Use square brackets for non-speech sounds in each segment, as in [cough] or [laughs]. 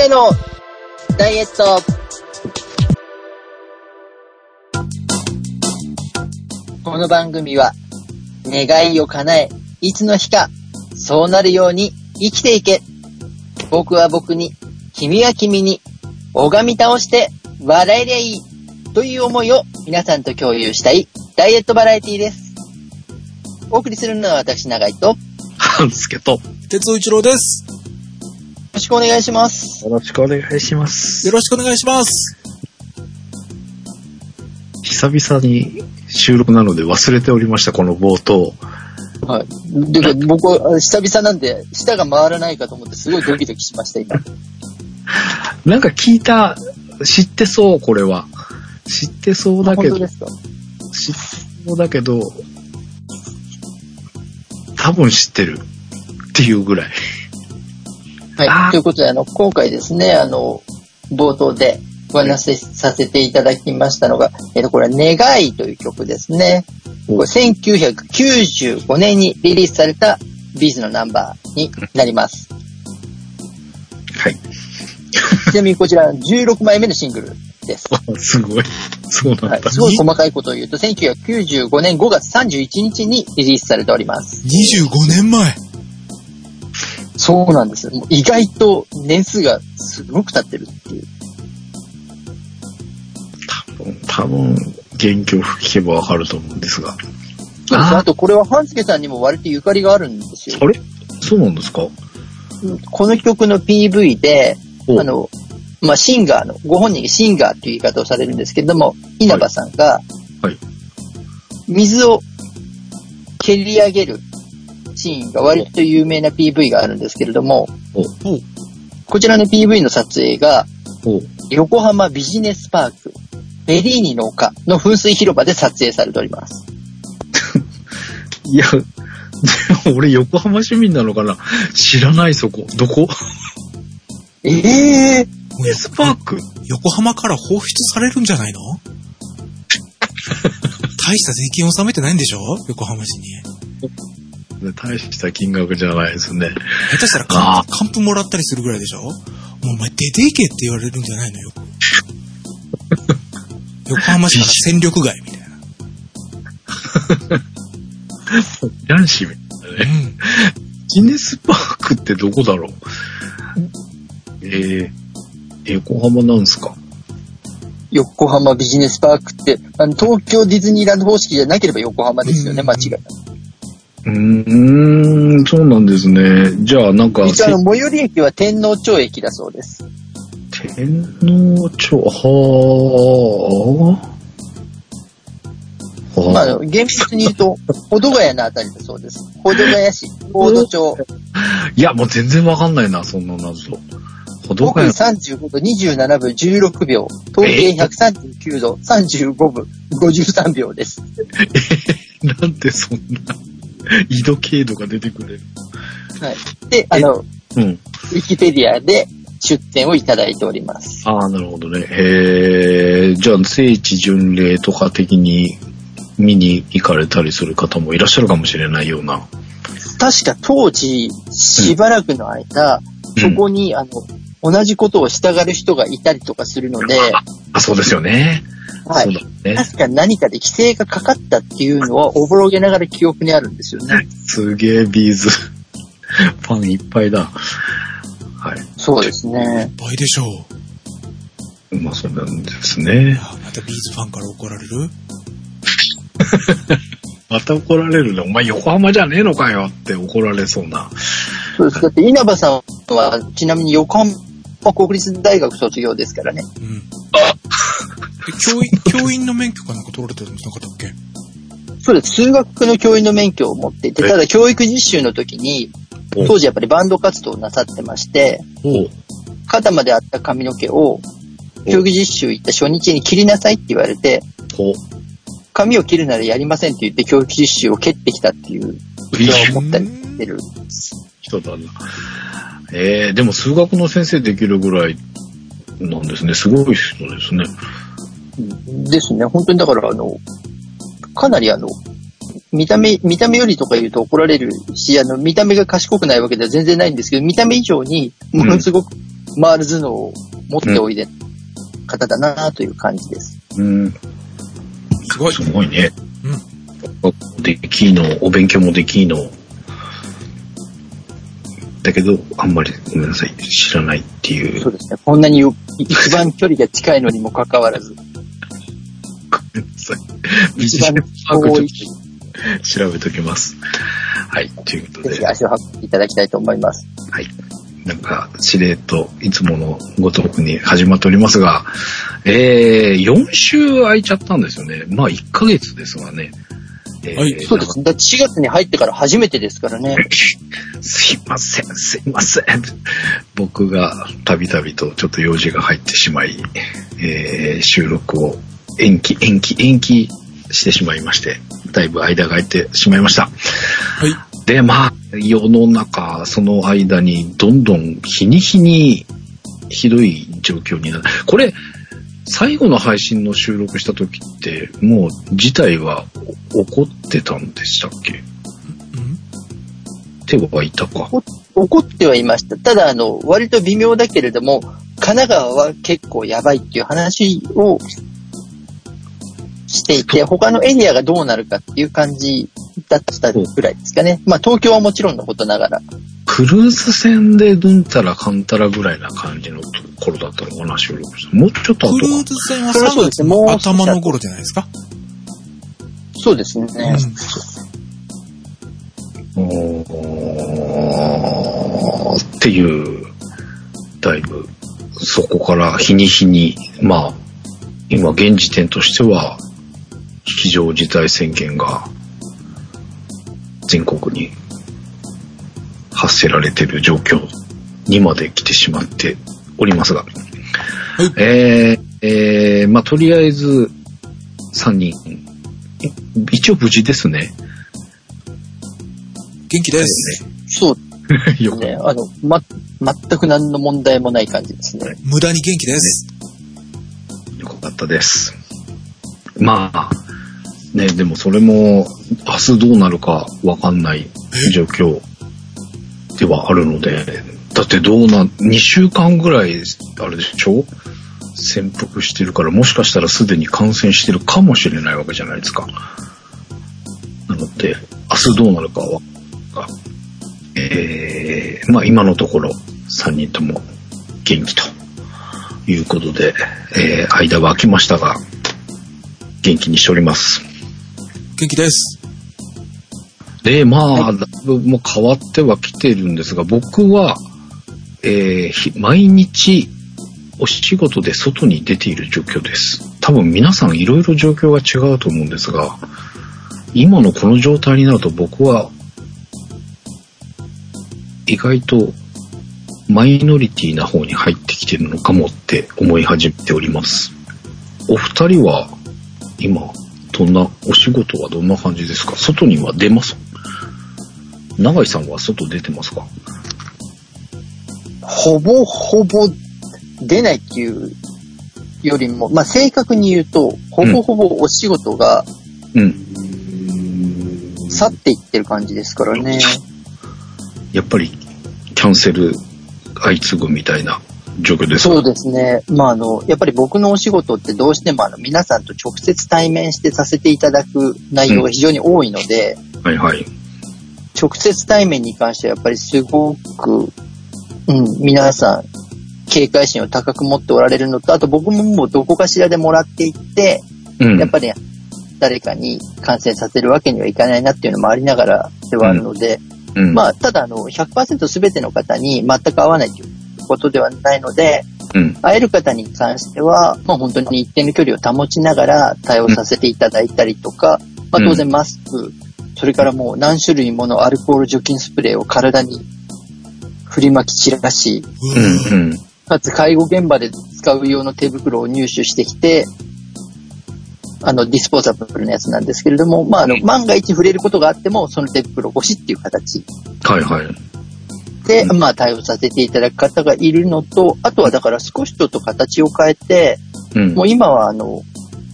なのダイエットこの番組は願いを叶え、いつの日かそうなるように生きていけ。僕は僕に、君は君に、拝み倒して笑えりゃいい。という思いを皆さんと共有したいダイエットバラエティです。お送りするのは私、長井と、よ半助と。哲夫一郎です。ろしくお願いします。よろしくお願いします。よろしくお願いします。久々に収録なので忘れておりました、この冒頭。はい。で、僕は久々なんで、舌が回らないかと思ってすごいドキドキしました、今。[laughs] なんか聞いた、知ってそう、これは。知ってそうだけど本当で、すか？知ってそうだけど、多分知ってるっていうぐらい。はい。ということで、あの、今回ですね、あの、冒頭でお話しさせていただきましたのが、えっと、これは願いという曲ですね。これ1995年にリリースされたビーズのナンバーになります。はい。[laughs] ちなみにこちら16枚目のシングルです。[laughs] すごい。そうなんだ。はい。すごい細かいことを言うと、1995年5月31日にリリースされております。25年前。そうなんですよ。意外と年数がすごく経ってるっていう。多分、多分、原曲聞けばわかると思うんですが。あーあと、これは半助さんにも割とゆかりがあるんですよ。あれ？そうなんですか？この曲の PV で、おあの、まあ、シンガーの、ご本人がシンガーっていう言い方をされるんですけれども、稲葉さんが、はい水を蹴り上げるシーンが割と有名な PV があるんですけれども、こちらの PV の撮影が、お横浜ビジネスパーク、ベリーニの丘の噴水広場で撮影されております。[laughs] いや、でも俺横浜市民なのかな？知らないそこ。どこ？ええもうエスパーク？横浜から放出されるんじゃないの？[laughs] 大した税金納めてないんでしょ？横浜市に。大した金額じゃないですね。下手したらあ還付還付もらったりするぐらいでしょ？もうお前出ていけって言われるんじゃないのよ。[laughs] 横浜市から戦力外みたいな。男子みたいなね。うん。ギネスパークってどこだろう？えー、横浜なんすか？横浜ビジネスパークって、あの、東京ディズニーランド方式じゃなければ横浜ですよね、うん間違いなく。うーん、そうなんですね。じゃあなんか、実は最寄り駅は天皇町駅だそうです。天皇町、はあ。はあ、まあ、厳密に言うと、[laughs] 保土ヶ谷のあたりだそうです。保土ヶ谷市、保土町、いや、もう全然わかんないな、そんな謎。ほど北緯かよ。35度27分16秒、東経139度35分53秒です。[laughs] なんでそんな、[laughs] 緯度経度が出てくれるはい。で、あの、うん。ウィキペディアで出展をいただいております。ああ、なるほどね。へえ、じゃあ聖地巡礼とか的に見に行かれたりする方もいらっしゃるかもしれないような。確か当時、しばらくの間、うんそこに、あの、同じことを従う人がいたりとかするので、あ、そうですよね。はい。ね。確か何かで規制がかかったっていうのは、おぼろげながら記憶にあるんですよね。すげえビーズ。[laughs] ファンいっぱいだ。はい。そうですね。倍でしょう。まあそうなんですね。あまたビーズファンから怒られる？[laughs] また怒られるね。お前横浜じゃねえのかよって怒られそうな。そうです。だって稲葉さんは、ちなみに横浜国立大学卒業ですからね。うん。え教員、[laughs] 教員の免許かなんか取られてるんじゃなかったっけ？そうです。数学の教員の免許を持っていて、え？ただ教育実習の時に、お当時やっぱりバンド活動をなさってまして、お肩まであった髪の毛を、教育実習行った初日に切りなさいって言われて、お髪を切るならやりませんって言って教育実習を蹴ってきたっていう人を持ったりしてる。人だな。えー、でも数学の先生できるぐらいなんですね。すごい人ですね。ですね。本当にだから、あの、かなりあの、見た目、見た目よりとか言うと怒られるし、あの、見た目が賢くないわけでは全然ないんですけど、見た目以上に、ものすごく回る頭脳を持っておいで、方だなという感じです。うん。すごい。すごいね。うん。できの、お勉強もできの。だけど、あんまりごめんなさい、知らないっていう。そうですね。こんなによ一番距離が近いのにもかかわらず、ごめんなさい。一番遠い、調べときます。はい、ということで、ぜひ足を運んでいただきたいと思います。はい。なんか、しれっと、いつものごとくに始まっておりますが、えー、4週空いちゃったんですよね。まあ、1ヶ月ですがね。えーはいそうですね。だって4月に入ってから初めてですからね。すいません、すいません。僕がたびたびとちょっと用事が入ってしまい、えー収録を延期、延期、延期してしまいまして、だいぶ間が空いてしまいました。はい。で、まあ、世の中、その間にどんどん日に日にひどい状況になる。これ、最後の配信の収録した時って、もう事態は起こってたんでしたっけ？うん手はいたか？怒ってはいました。ただ、あの、割と微妙だけれども、神奈川は結構やばいっていう話をしていて、他のエリアがどうなるかっていう感じだったぐらいですかね。まあ、東京はもちろんのことながら。クルーズ船でドンタラカンタラぐらいな感じの頃だったのかな、収録した。もうちょっと後クルーか。ズ船はそう3月ですねもうの頭の頃じゃないですか？そうですね。おーっていう、だいぶ、そこから日に日に、まあ、今現時点としては、非常事態宣言が全国に発せられている状況にまで来てしまっておりますが、はい。えー、えー、まあ、とりあえず、3人、い一応無事ですね。元気です。そう [laughs] よね。あの、ま、全く何の問題もない感じですね。無駄に元気です。よかったです。まあ、ね、でもそれも、明日どうなるかわかんない状況ではあるので、だってどうな、2週間ぐらい、あれでしょ？潜伏してるから、もしかしたらすでに感染してるかもしれないわけじゃないですか。なので、明日どうなるかは、かえー、まあ今のところ3人とも元気ということで、えー、間は空きましたが、元気にしております。元気です。で、まあ、だいぶもう変わってはきてるんですが、僕は、えー毎日お仕事で外に出ている状況です。多分皆さんいろいろ状況が違うと思うんですが、今のこの状態になると僕は、意外とマイノリティな方に入ってきてるのかもって思い始めております。お二人は今、どんな、お仕事はどんな感じですか？外には出ます？永井さんは外出てますか？ほぼほぼ出ないっていうよりも、まあ、正確に言うと、ほぼほぼお仕事がうん。去っていってる感じですからね。やっぱり、キャンセル相次ぐみたいな状況ですか？そうですね。まあ、あの、やっぱり僕のお仕事ってどうしてもあの、皆さんと直接対面してさせていただく内容が非常に多いので、はいはい。直接対面に関してはやっぱりすごく、うん、皆さん、警戒心を高く持っておられるのと、あと僕ももうどこかしらでもらっていって、うん。やっぱり誰かに感染させるわけにはいかないなっていうのもありながらではあるので、うん、まあ、ただあの、100%全ての方に全く会わないということではないので、うん。会える方に関しては、まあ本当に一定の距離を保ちながら対応させていただいたりとか、まあ当然マスク、それからもう何種類ものアルコール除菌スプレーを体に振りまき散らし、うん。うん。かつ介護現場で使う用の手袋を入手してきて、あの、ディスポーザブルのやつなんですけれども、まあ、あの、万が一触れることがあっても、その手袋越しっていう形はいはい。で、まあ、対応させていただく方がいるのと、あとはだから少しちょっと形を変えて、うん。もう今はあの、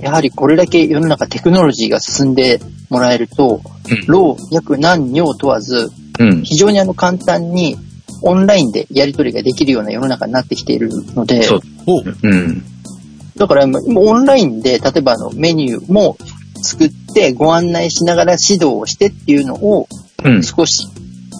やはりこれだけ世の中テクノロジーが進んでもらえると、老、約何、尿問わず、うん。非常にあの簡単にオンラインでやり取りができるような世の中になってきているので、そうおうん。だから今今オンラインで、例えばあのメニューも作ってご案内しながら指導をしてっていうのをうん。少し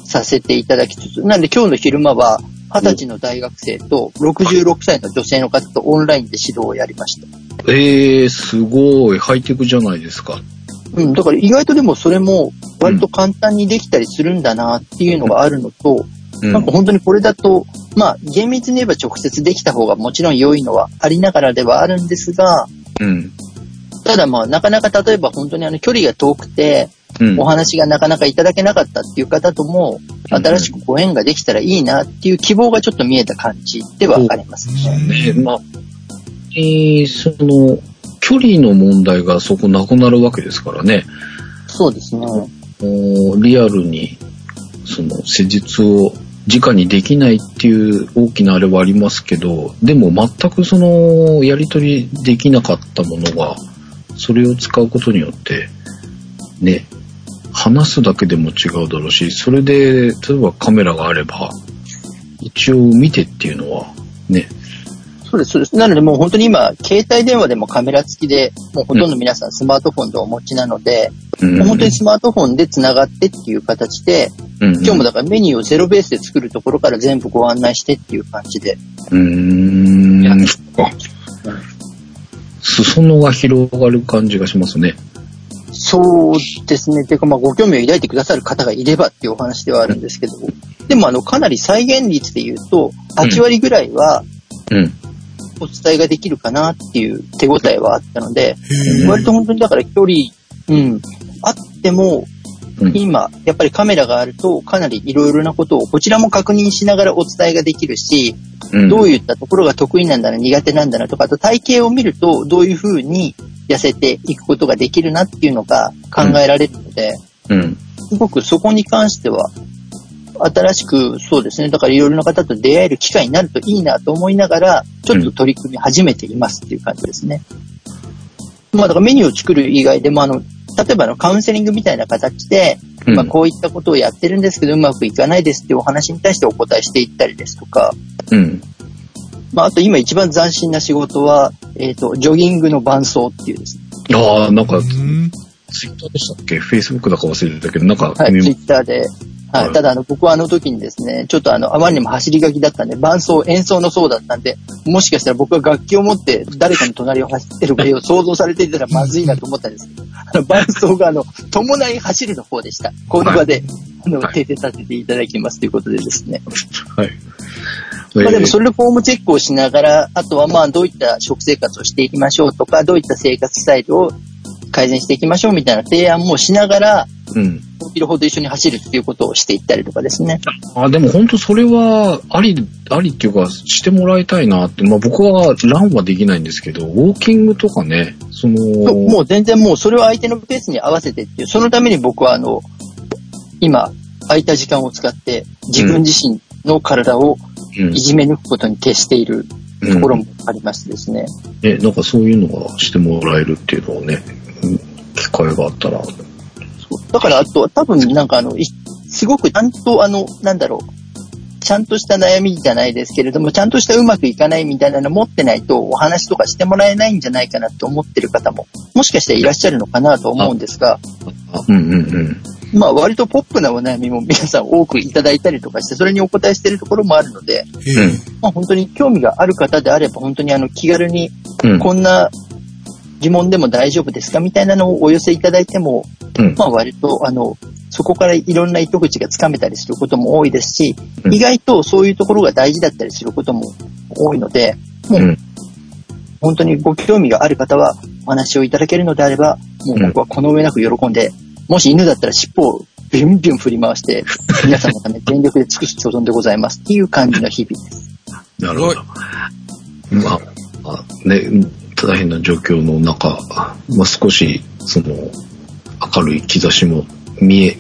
させていただきつつ、なんで今日の昼間は20歳の大学生と66歳の女性の方とオンラインで指導をやりました。ええすごい。ハイテクじゃないですか。うん、だから意外とでもそれも割と簡単にできたりするんだなっていうのがあるのと、うん。なんか本当にこれだと、まあ厳密に言えば直接できた方がもちろん良いのはありながらではあるんですが、うん。ただまあなかなか例えば本当にあの距離が遠くて、うんお。話がなかなかいただけなかったっていう方とも、新しくご縁ができたらいいなっていう希望がちょっと見えた感じではありますね。ね、まあ、えーその、距離の問題がそこなくなるわけですからね。そうですね。もうリアルに、その、施術を直にできないっていう大きなあれはありますけど、でも全くその、やり取りできなかったものが、それを使うことによって、ね、話すだけでも違うだろうし、それで、例えばカメラがあれば、一応見てっていうのは、ね、そうです、そうです。なのでもう本当に今、携帯電話でもカメラ付きで、もうほとんど皆さんスマートフォンでお持ちなので、うんもう本当にスマートフォンで繋がってっていう形で、うん今日もだからメニューをゼロベースで作るところから全部ご案内してっていう感じで。うーん、そっか。裾野が広がる感じがしますね。そうですね。ていうか、まあ、ご興味を抱いてくださる方がいればっていうお話ではあるんですけど、でも、あの、かなり再現率で言うと、8割ぐらいはうん。お伝えができるかなっていう手応えはあったので。割と本当にだから距離、うん、あっても、うん今、やっぱりカメラがあると、かなりいろいろなことをこちらも確認しながらお伝えができるし、うんどういったところが得意なんだな、苦手なんだなとか、あと体型を見ると、どういうふうに痩せていくことができるなっていうのが考えられるので、うん。すごくそこに関しては、新しく、そうですね、だからいろいろな方と出会える機会になるといいなと思いながら、ちょっと取り組み始めていますっていう感じですね。まあだからメニューを作る以外でも、あの、例えばあのカウンセリングみたいな形で、うんまあこういったことをやってるんですけど、うまくいかないですっていうお話に対してお答えしていったりですとか、うん。まああと今一番斬新な仕事は、えっ、と、ジョギングの伴奏っていうですね、ああ、なんかう、ん。ツイッターでしたっけ？フェイスブックだか忘れてたけど、なんか、はい、見ツイッターで。ははいい。ただ、あの、僕はあの時にですね、ちょっとあの、あまりにも走り書きだったんで、伴奏、演奏の奏だったんで、もしかしたら僕が楽器を持って誰かの隣を走ってる場合を想像されていたらまずいなと思ったんですけど、あの、伴奏があの、伴い走るの方でした。この場で、あの、はい訂正させていただきますということでですね。はい。まあでもれ、それでフォームチェックをしながら、あとはまあどういった食生活をしていきましょうとか、どういった生活スタイルを改善していきましょうみたいな提案もしながら、うん。5キロほど一緒に走るっていうことをしていったりとかですね。あ、でも本当それは、あり、ありっていうか、してもらいたいなって。まあ僕は、ランはできないんですけど、ウォーキングとかね、その、もう全然もうそれを相手のペースに合わせてっていう、そのために僕はあの、今、空いた時間を使って自分自身の体をうんいじめ抜くことに徹しているところもありましてですね。ね、なんかそういうのがしてもらえるっていうのをね、うん機会があったら、だからあとは多分なんかあの、いすごくちゃんとあの、なんだろう、ちゃんとした悩みじゃないですけれども、ちゃんとしたうまくいかないみたいなの持ってないとお話とかしてもらえないんじゃないかなと思ってる方も、もしかしたらいらっしゃるのかなと思うんですが、あうんうんうん。まあ割とポップなお悩みも皆さん多くいただいたりとかして、それにお答えしているところもあるので、へえ。まあ本当に興味がある方であれば本当にあの気軽にうん。こんな疑問でも大丈夫ですかみたいなのをお寄せいただいても、うんまあ割とあの、そこからいろんな糸口がつかめたりすることも多いですし、うん意外とそういうところが大事だったりすることも多いので、もううん本当にご興味がある方はお話をいただけるのであれば、もう僕はこの上なく喜んで、もし犬だったら尻尾をビュンビュン振り回して、[laughs] 皆さんのため全力で尽くす所存でございますっていう感じの日々です。なるほど。まあ、まあね、大変な状況の中、まあ、少し、その、明るい兆しも見え、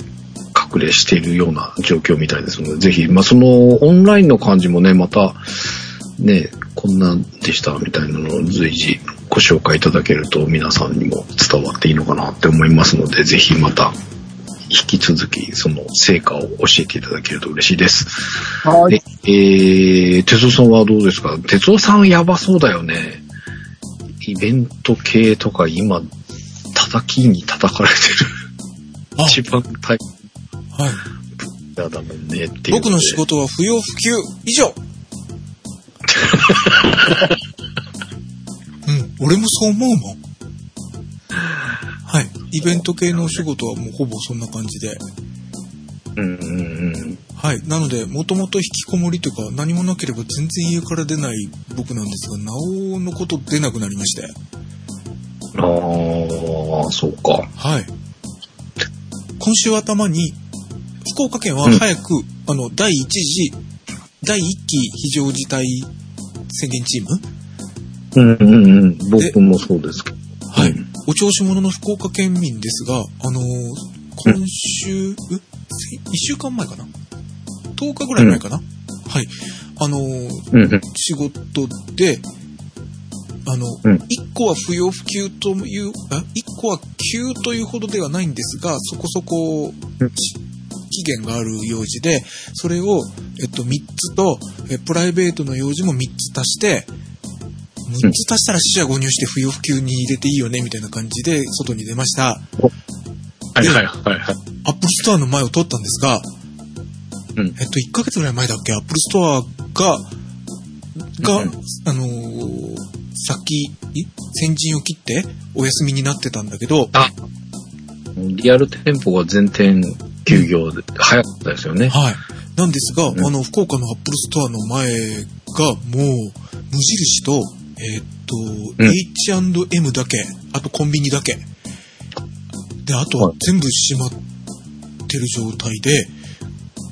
隠れしているような状況みたいですので、ぜひ、まあ、その、オンラインの感じもね、また、ね、こんなんでしたみたいなのを随時ご紹介いただけると皆さんにも伝わっていいのかなって思いますので、ぜひまた引き続きその成果を教えていただけると嬉しいです。はで。えー、哲夫さんはどうですか？哲夫さんやばそうだよね。イベント系とか今、叩きに叩かれてる。あ、一番大はい。変だもんねっていう。僕の仕。事は不要不急以上 [laughs] うん、俺もそう思うもん。はい。イベント系のお仕事はもうほぼそんな感じで。うんうんはい。なので、もともと引きこもりというか、何もなければ全然家から出ない僕なんですが、なおのこと出なくなりまして。ああ、そうか。はい。今週頭に、福岡県は早く、うん、あの、第1次、第1期非常事態宣言チームうんうんうん。僕もそうですけど。はい。お調子者の福岡県民ですが、あのー、今週、1週間前かな ?10 日ぐらい前かな、うん、はい。あのー、仕事で、あの、うん、1個は不要不急という、あ、1個は急というほどではないんですが、そこそこ、期限がある用事で、それを、えっと、3つと、えプライベートの用事も3つ足して、6つ足したら死者誤入して不要不急に入れていいよね、みたいな感じで、外に出ました。はいはいはいはい。アップルストアの前を通ったんですが、うんえっと、1ヶ月ぐらい前だっけ、アップルストアが、が、うんあのー先、い先陣を切ってお休みになってたんだけど、あ、リアル店舗が全店休業で早かったですよね。はい。なんですが、うんあの、福岡のアップルストアの前がもう、無印と、えーっと、うん H&M だけ、あとコンビニだけ。で、あとははい全部閉まってる状態で、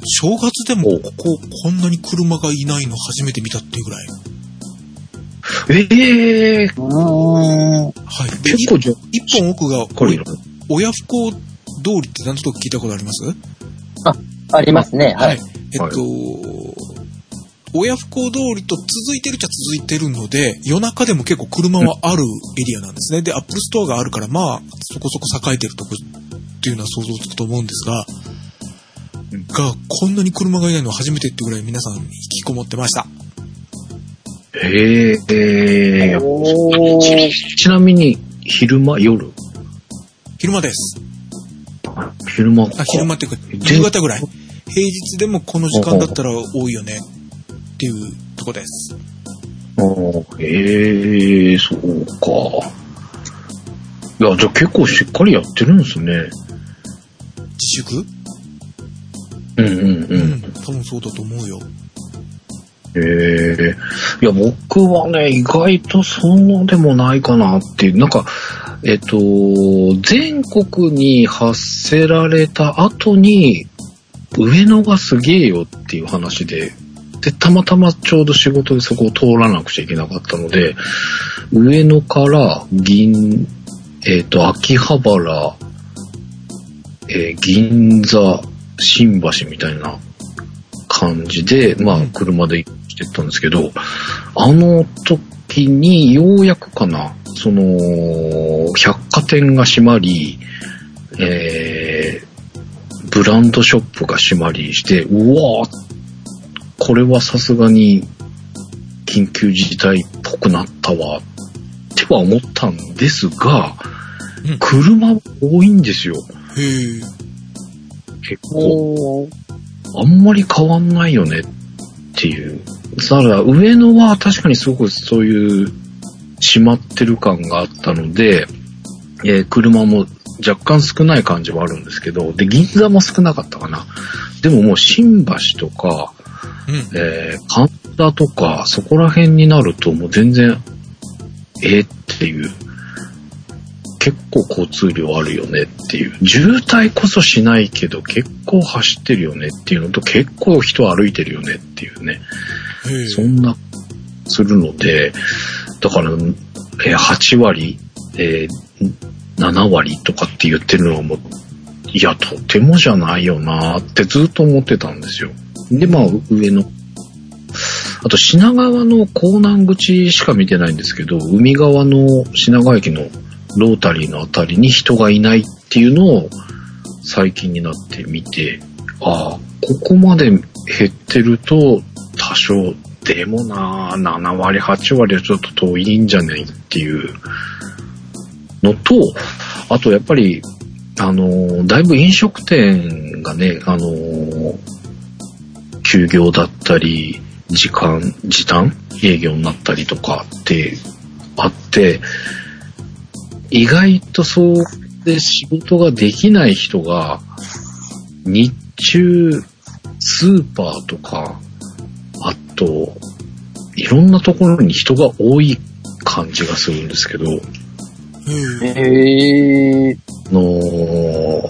正月でもここ、こんなに車がいないの初めて見たっていうぐらい。ええー。はい。で、結構じゃあ、一本奥が、これ親不孝通りって何となく聞いたことあります？ありますね。はい。。えっと、親不孝通りと続いてるっちゃ続いてるので、夜中でも結構車はあるエリアなんですね。で、 Apple Store があるから、まあ、そこそこ栄えてるとこっていうのは想像つくと思うんですが、うんが、こんなに車がいないのは初めてってぐらい皆さん引きこもってました。ええー、おーちなみに、昼間、夜？昼間です。あ昼間か。あ、昼間っていうか、で夕方ぐらい。平日でもこの時間だったら多いよねっていうとこです。あーええー、そうか。いや、じゃあ結構しっかりやってるんですね。自粛？うんうんううん。ん、多分そうだと思うよ。ええいや、僕はね、意外とそんなでもないかなっていう、なんか、えっと、全国に発せられた後に、上野がすげえよっていう話で、で、たまたまちょうど仕事でそこを通らなくちゃいけなかったので、上野から銀、えっと、秋葉原、えー銀座、新橋みたいな感じで、まあ、車でしてったんですけど、あの時にようやくかな、その、百貨店が閉まり、えーブランドショップが閉まりして、うわーこれはさすがに緊急事態っぽくなったわ、っては思ったんですが、うん。車多いんですよ、へえ。結構。あんまり変わんないよねっていう。ただ、上野は確かにすごくそういう閉まってる感があったので、えー車も若干少ない感じはあるんですけど、で、銀座も少なかったかな。でももう新橋とか、うん。えー神田とか、そこら辺になるともう全然、えーっていう、結構交通量あるよねっていう、渋滞こそしないけど結構走ってるよねっていうのと結構人歩いてるよねっていうね。そんな、するので、だから、えー8割、えー7割とかって言ってるのはもう、いや、とてもじゃないよなってずっと思ってたんですよ。で、まあ、上の、あと品川の港南口しか見てないんですけど、海側の品川駅のロータリーのあたりに人がいないっていうのを、最近になってみて、ああ、ここまで減ってると多少、でもな、7割、8割はちょっと遠いんじゃないっていうのと、あとやっぱり、あの、だいぶ飲食店がね、あの、休業だったり、時間、時短営業になったりとかってあって、意外とそうで仕事ができない人が、日中、スーパーとか、あと、いろんなところに人が多い感じがするんですけど、へえ。のー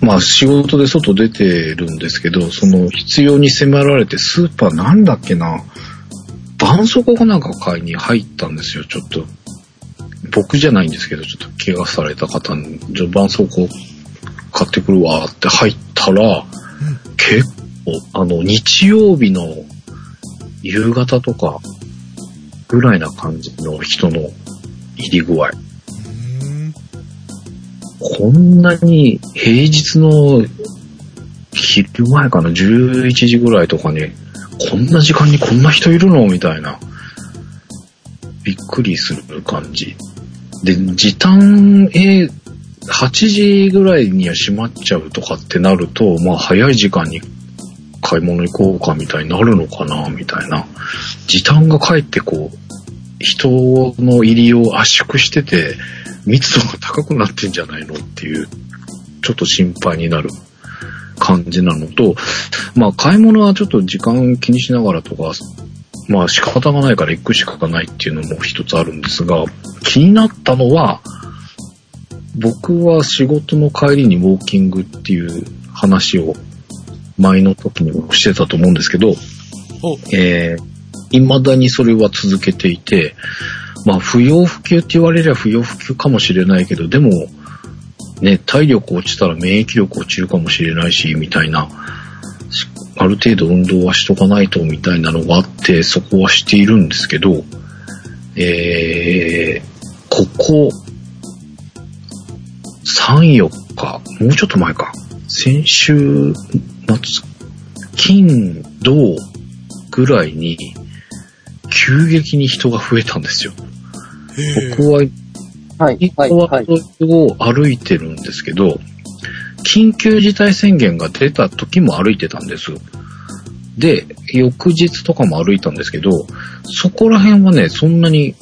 まあ仕事で外出てるんですけど、その必要に迫られてスーパーなんだっけな、絆創膏かなんか買いに入ったんですよ、ちょっと。僕じゃないんですけど、ちょっと怪我された方に、じゃあ絆創膏買ってくるわって入ったら、結構、あの、日曜日の夕方とかぐらいな感じの人の入り具合。こんなに平日の昼前かな、11時ぐらいとかに、こんな時間にこんな人いるのみたいな。びっくりする感じ。で、時短、えー8時ぐらいには閉まっちゃうとかってなると、まあ早い時間に買い物行こうかみたいになるのかな、みたいな。時短がかえってこう、人の入りを圧縮してて、密度が高くなってんじゃないのっていう、ちょっと心配になる感じなのと、まあ買い物はちょっと時間気にしながらとか、まあ仕方がないから行くしかないっていうのも一つあるんですが、気になったのは、僕は仕事の帰りにウォーキングっていう話を前の時にもしてたと思うんですけど、お、えー、未だにそれは続けていて、まあ、不要不急って言われれば不要不急かもしれないけど、でも、ね、体力落ちたら免疫力落ちるかもしれないし、みたいな、しある程度運動はしとかないと、みたいなのがあって、そこはしているんですけど、えー、ここ、3、4日、もうちょっと前か、先週末、金、土、ぐらいに、急激に人が増えたんですよ。僕は、はい、一はい、個ははい。を歩いてるんですけど、緊急事態宣言が出た時も歩いてたんです。で、翌日とかも歩いたんですけど、そこら辺はね、そんなに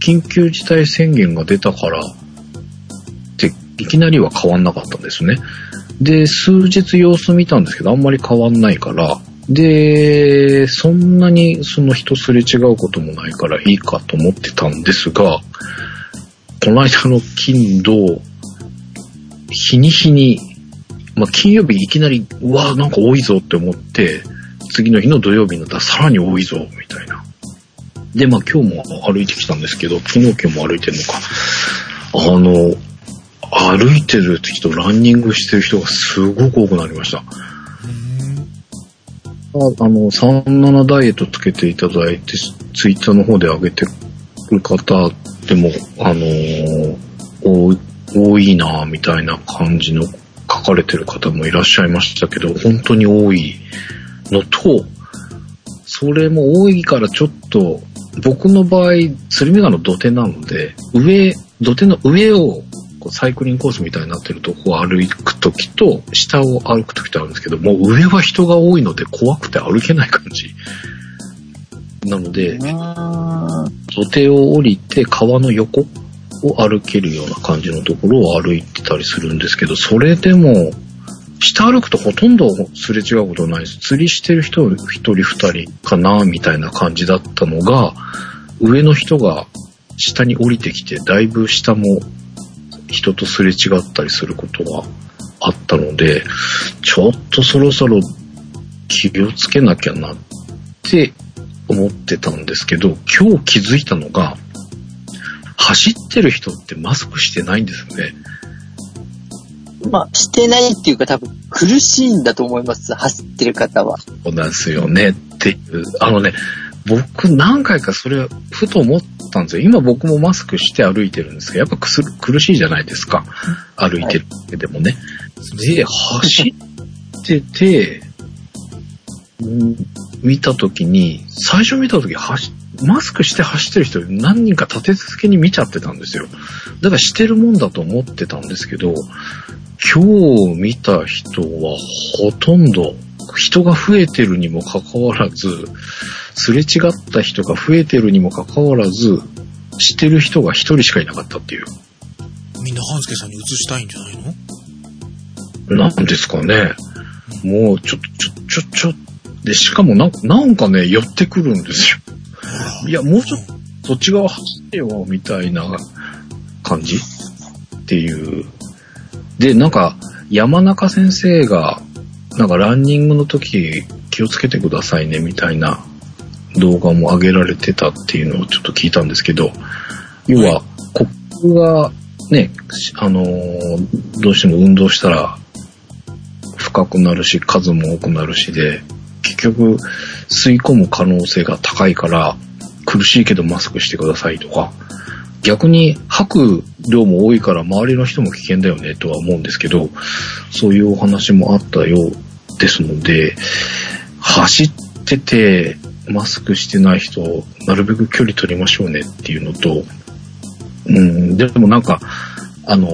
緊急事態宣言が出たからって、いきなりは変わんなかったんですね。で、数日様子見たんですけど、あんまり変わんないから、で、そんなにその人すれ違うこともないからいいかと思ってたんですが、この間の金土、日に日に、まあ、金曜日いきなり、うわなんか多いぞって思って、次の日の土曜日になったらさらに多いぞ、みたいな。で、まあ今日も歩いてきたんですけど、昨日今日も歩いてるのか。あの、歩いてる人、ランニングしてる人がすごく多くなりました。あの、37ダイエットつけていただいて、ツイッターの方で上げてる方でも、あのー多い多いなみたいな感じの書かれてる方もいらっしゃいましたけど、本当に多いのと、それも多いからちょっと、僕の場合、釣り目がの土手なので、上、土手の上をこうサイクリングコースみたいになってるとこを歩くときと、下を歩くときとあるんですけど、もう上は人が多いので怖くて歩けない感じ。なので。土手を降りて川の横を歩けるような感じのところを歩いてたりするんですけど、それでも、下歩くとほとんどすれ違うことないです。釣りしてる人一人二人かな、みたいな感じだったのが、上の人が下に降りてきて、だいぶ下も人とすれ違ったりすることがあったので、ちょっとそろそろ気をつけなきゃなって思ってたんですけど、今日気づいたのが、走ってる人ってマスクしてないんですよね。まあ、してないっていうか多分苦しいんだと思います。走ってる方は。そうなんですよねっていう。あのね、僕何回かそれふと思っったんですよ。今僕もマスクして歩いてるんですけど、やっぱ苦しいじゃないですか。歩いてるだけでもね。で、走ってて、うん見たときに、最初見たとき、走マスクして走ってる人何人か立て続けに見ちゃってたんですよ。だからしてるもんだと思ってたんですけど、今日見た人はほとんど人が増えてるにもかかわらず、すれ違った人が増えてるにもかかわらず、してる人が一人しかいなかったっていう。みんな半助さんに移したいんじゃないの？なんですかね。もう、ちょっと、ちょ、ちょ、ちょ、で、しかもななんかね、寄ってくるんですよ。いや、もうちょっと、そっち側走ってよ、みたいな感じ？っていう。で、なんか、山中先生が、なんかランニングの時気をつけてくださいね、みたいな動画も上げられてたっていうのをちょっと聞いたんですけど、要は、ここがね、あのーどうしても運動したら深くなるし、数も多くなるしで、結局吸い込む可能性が高いから、苦しいけどマスクしてくださいとか、逆に吐く量も多いから周りの人も危険だよねとは思うんですけど、そういうお話もあったようですので、走っててマスクしてない人、なるべく距離取りましょうねっていうのと、うん、でもなんか、あの、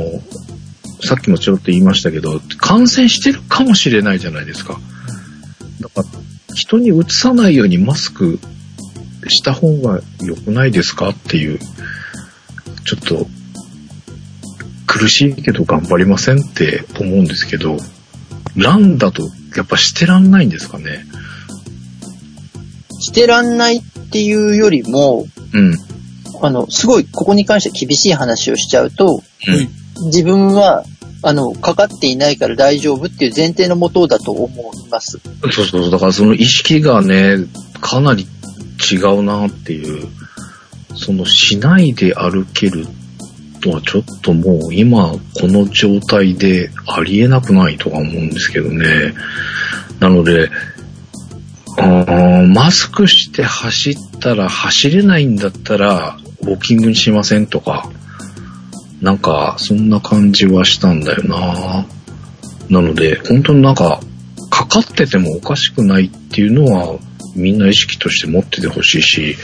さっきもちょろっと言いましたけど、感染してるかもしれないじゃないですか。だから、人にうつさないようにマスクした方が良くないですかっていう、ちょっと、苦しいけど頑張りませんって思うんですけど、ランだとやっぱしてらんないんですかね？してらんないっていうよりも、うん。あの、すごい、ここに関して厳しい話をしちゃうと、うん自分は、あの、かかっていないから大丈夫っていう前提のもとだと思います。そうそうそう。だからその意識がね、かなり違うなっていう。そのしないで歩けるとはちょっともう今この状態でありえなくないとは思うんですけどね。なので、マスクして走ったら走れないんだったらウォーキングにしませんとか、なんかそんな感じはしたんだよな。なので、本当になんか、かかっててもおかしくないっていうのは、みんな意識として持っててほしいし、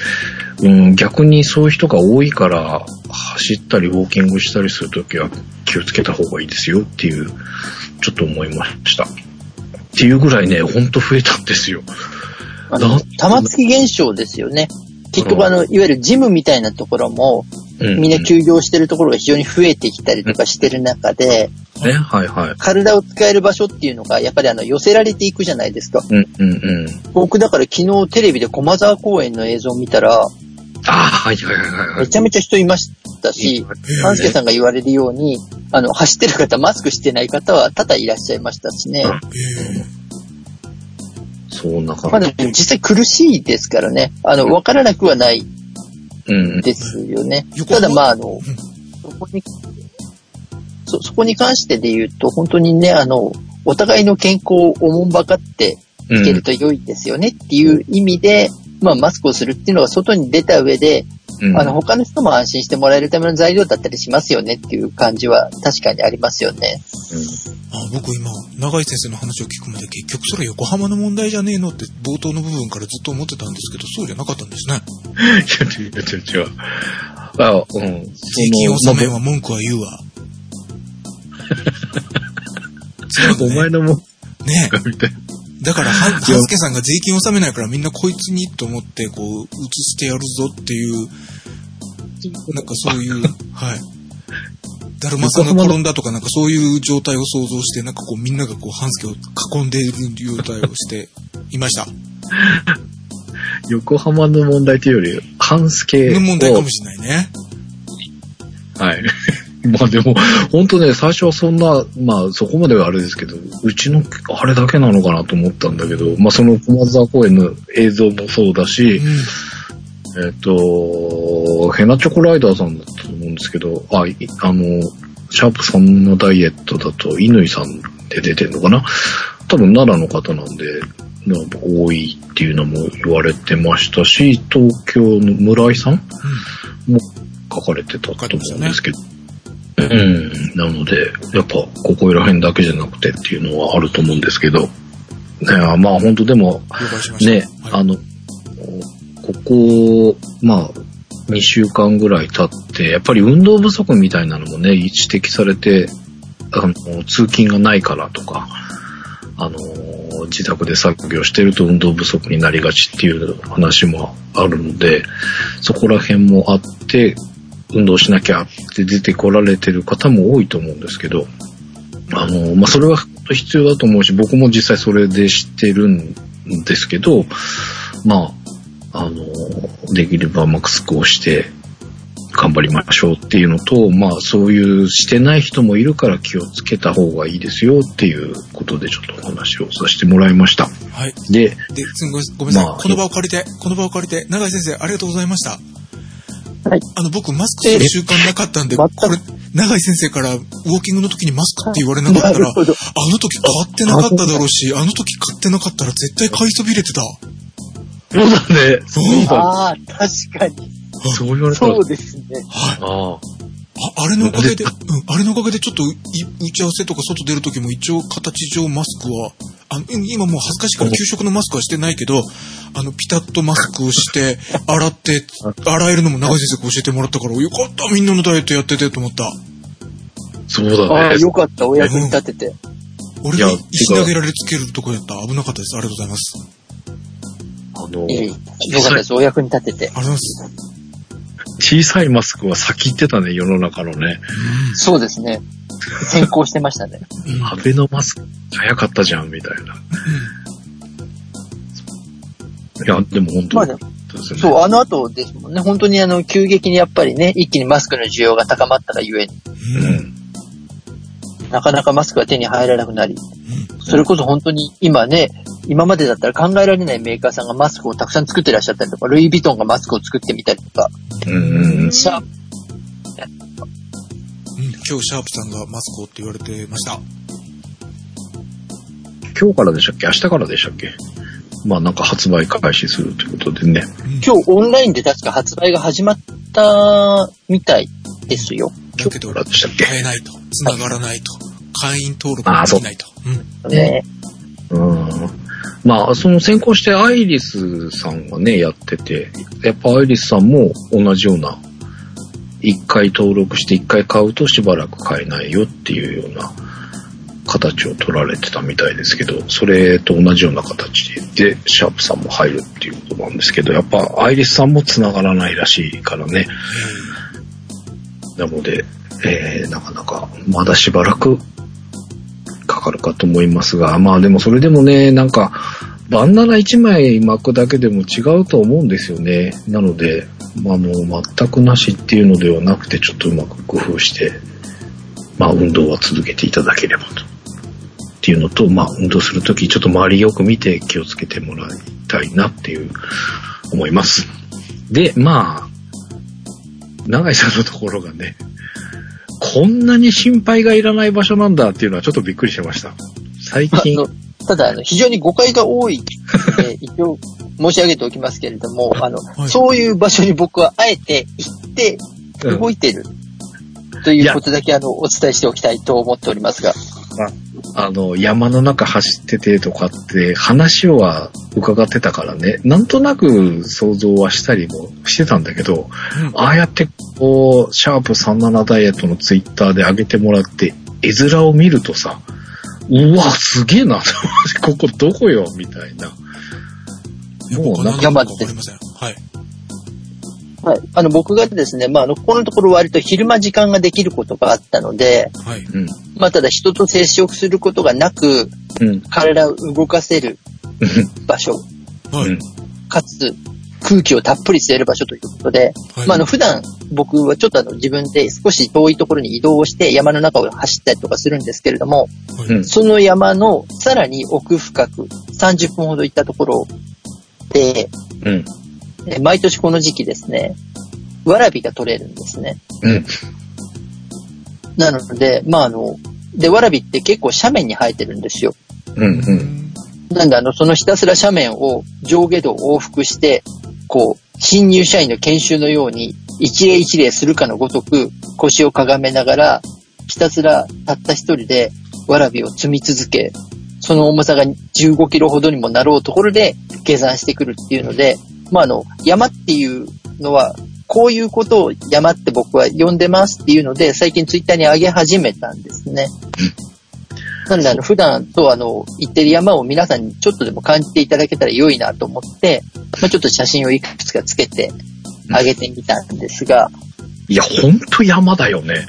うん、逆にそういう人が多いから、走ったりウォーキングしたりするときは気をつけた方がいいですよっていう、ちょっと思いました。っていうぐらいね、ほんと増えたんですよ。あのな玉突き現象ですよね。結局あの、いわゆるジムみたいなところも、うん、みんな休業してるところが非常に増えてきたりとかしてる中で、ね、はいはい。体を使える場所っていうのが、やっぱりあの、寄せられていくじゃないですか。うんうんうん。僕だから昨日テレビで駒沢公園の映像を見たら、ああ、はいはいはいはいはい。めちゃめちゃ人いましたし、半助さんが言われるように、あの、走ってる方、マスクしてない方は多々いらっしゃいましたしね。えそんなまあ感じ。でも実際苦しいですからね。あの、わからなくはないうん。ですよね横。ただまあ、あの、そこに、そ、そこに関してで言うと、本当にね、あの、お互いの健康をおもんばかってうんいけると良いですよねっていう意味で、まあ、マスクをするっていうのが外に出た上で、うんあの、他の人も安心してもらえるための材料だったりしますよねっていう感じは確かにありますよね。あ僕今、長井先生の話を聞くまで結局それ横浜の問題じゃねえのって冒頭の部分からずっと思ってたんですけど、そうじゃなかったんですね。違う違う違う違う。あ、うん。税金その納めは文句は言うわ。[laughs] お前のもんねがみたいな。だから、[laughs] は、はすけさんが税金納めないからみんなこいつにと思って、こう、移してやるぞっていう、なんかそういう、[laughs] はい。だるまさんが転んだとか、なんかそういう状態を想像して、なんかこうみんながこう、半助を囲んでいる状態をしていました。[laughs] 横浜の問題というより、半助を。の問題かもしれないね。はい。まあでも、本当ね、最初はそんな、まあそこまではあれですけど、うちのあれだけなのかなと思ったんだけど、まあその駒沢公園の映像もそうだし、うん。えっ、と、ヘナチョコライダーさんだったと思うんですけど、あ、いあの、シャープさんのダイエットだと、乾さんで出てんのかな？多分奈良の方なんで、多いっていうのも言われてましたし、東京の村井さんも書かれてたと思うんですけど。うん。なので、やっぱ、ここら辺だけじゃなくてっていうのはあると思うんですけど。ね、まあ本当でも。ね、はいあの、ここ、まあ、2週間ぐらい経って、やっぱり運動不足みたいなのもね、指摘されて、あの、通勤がないからとか、あの、自宅で作業してると運動不足になりがちっていう話もあるので、そこら辺もあって、運動しなきゃって出てこられてる方も多いと思うんですけど、あの、まあ、それは必要だと思うし、僕も実際それで知ってるんですけど、まあ、あの、できればマスクをして頑張りましょうっていうのと、まあそういうしてない人もいるから気をつけた方がいいですよっていうことでちょっとお話をさせてもらいました。はい。で、で、ごめんなさい、まあこの場を借りて、この場を借りて、永井先生、ありがとうございました。はい。あの、僕、マスクする習慣なかったんで、これ、永井先生から、ウォーキングの時にマスクって言われなかったら、あの時買ってなかっただろうし、あの時買ってなかったら絶対買いそびれてた。そうだね。そうだ。ああ、確かに。そう言われたら。そうですね。はい。ああ。ああれのおかげで、うん、あれのおかげでちょっとい打ち合わせとか外出る時も一応形上マスクは、あの、うん今もう恥ずかしいから給食のマスクはしてないけど、あの、ピタッとマスクをして、[laughs] 洗って、洗えるのも長井先生が教えてもらったから、よかった、みんなのダイエットやっててと思った。そうああ、だね。よかった、お役に立てて。俺いやに石投げられつけるとこやった。危なかったです。ありがとうございます。あのよかったです、お役に立てて。ありがとうございます。小さいマスクは先行ってたね、世の中のね。そうですね。先行してましたね。アベノマスク早かったじゃん、みたいな。いや、でも本当まあね。そう、あの後ですもんね。本当にあの、急激にやっぱりね、一気にマスクの需要が高まったがゆえに。うん。なかなかマスクが手に入らなくなり、それこそ本当に今ね、今までだったら考えられないメーカーさんがマスクをたくさん作ってらっしゃったりとか、ルイ・ヴィトンがマスクを作ってみたりとか、うん。シャープうん、今日シャープさんがマスクをって言われてました。今日からでしたっけ？明日からでしたっけ？まあなんか発売開始するということでね。うん、今日オンラインで確か発売が始まったみたいですよ。だけど、からでしたっけ買えないと。繋がらないと。会員登録ができないと。うん。ね。うん。まあその先行してアイリスさんがね、やってて、やっぱアイリスさんも同じような、一回登録して一回買うとしばらく買えないよっていうような形を取られてたみたいですけど、それと同じような形で、シャープさんも入るっていうことなんですけど、やっぱアイリスさんも繋がらないらしいからね。なので、えーなかなかまだしばらくかかるかと思いますが、まあでもそれでもね、なんか、バンダナ1枚巻くだけでも違うと思うんですよね。なので、まああの、全くなしっていうのではなくて、ちょっとうまく工夫して、まあ運動は続けていただければと。っていうのと、まあ運動するときちょっと周りよく見て気をつけてもらいたいなっていう思います。で、まあ、永井さんのところがね、こんなに心配がいらない場所なんだっていうのはちょっとびっくりしました。最あ近、のただ、あの、非常に誤解が多いので、一応申し上げておきますけれども、あの、はい。そういう場所に僕はあえて行ってうん動いてる。ということだけ、あの、お伝えしておきたいと思っておりますが。あの、山の中走っててとかって話は伺ってたからね、なんとなく想像はしたりもしてたんだけど、うんああやってこう、シャープ37ダイエットのツイッターで上げてもらって、絵面を見るとさ、うわ、すげえな、[laughs] ここどこよ、みたいな。もうなんか山かわかりません。はい。はい。あの、僕がですね、まあ、あの、ここのところ割と昼間時間ができることがあったので、はい。うん。まあ、ただ人と接触することがなく、うん。体を動かせる場所、かつ空気をたっぷり吸える場所ということで、はいまあ、あの、普段僕はちょっとあの、自分で少し遠いところに移動をして山の中を走ったりとかするんですけれども、はいうんその山のさらに奥深く30分ほど行ったところで、うん。え毎年この時期ですね、わらびが取れるんですね。うん。なので、まああの、で、わらびって結構斜面に生えてるんですよ。うん。う。うんんなんであの、そのひたすら斜面を上下動往復して、こう、新入社員の研修のように、一例一例するかのごとく、腰をかがめながら、ひたすらたった一人で、わらびを積み続け、その重さが15キロほどにもなろうところで下山してくるっていうので、まあ、あの、山っていうのは、こういうことを山って僕は呼んでますっていうので、最近ツイッターに上げ始めたんですね。なので、あの、普段と、あの、行ってる山を皆さんにちょっとでも感じていただけたら良いなと思って、まあ、ちょっと写真をいくつかつけてあげてみたんですが、いや、ほんと山だよね。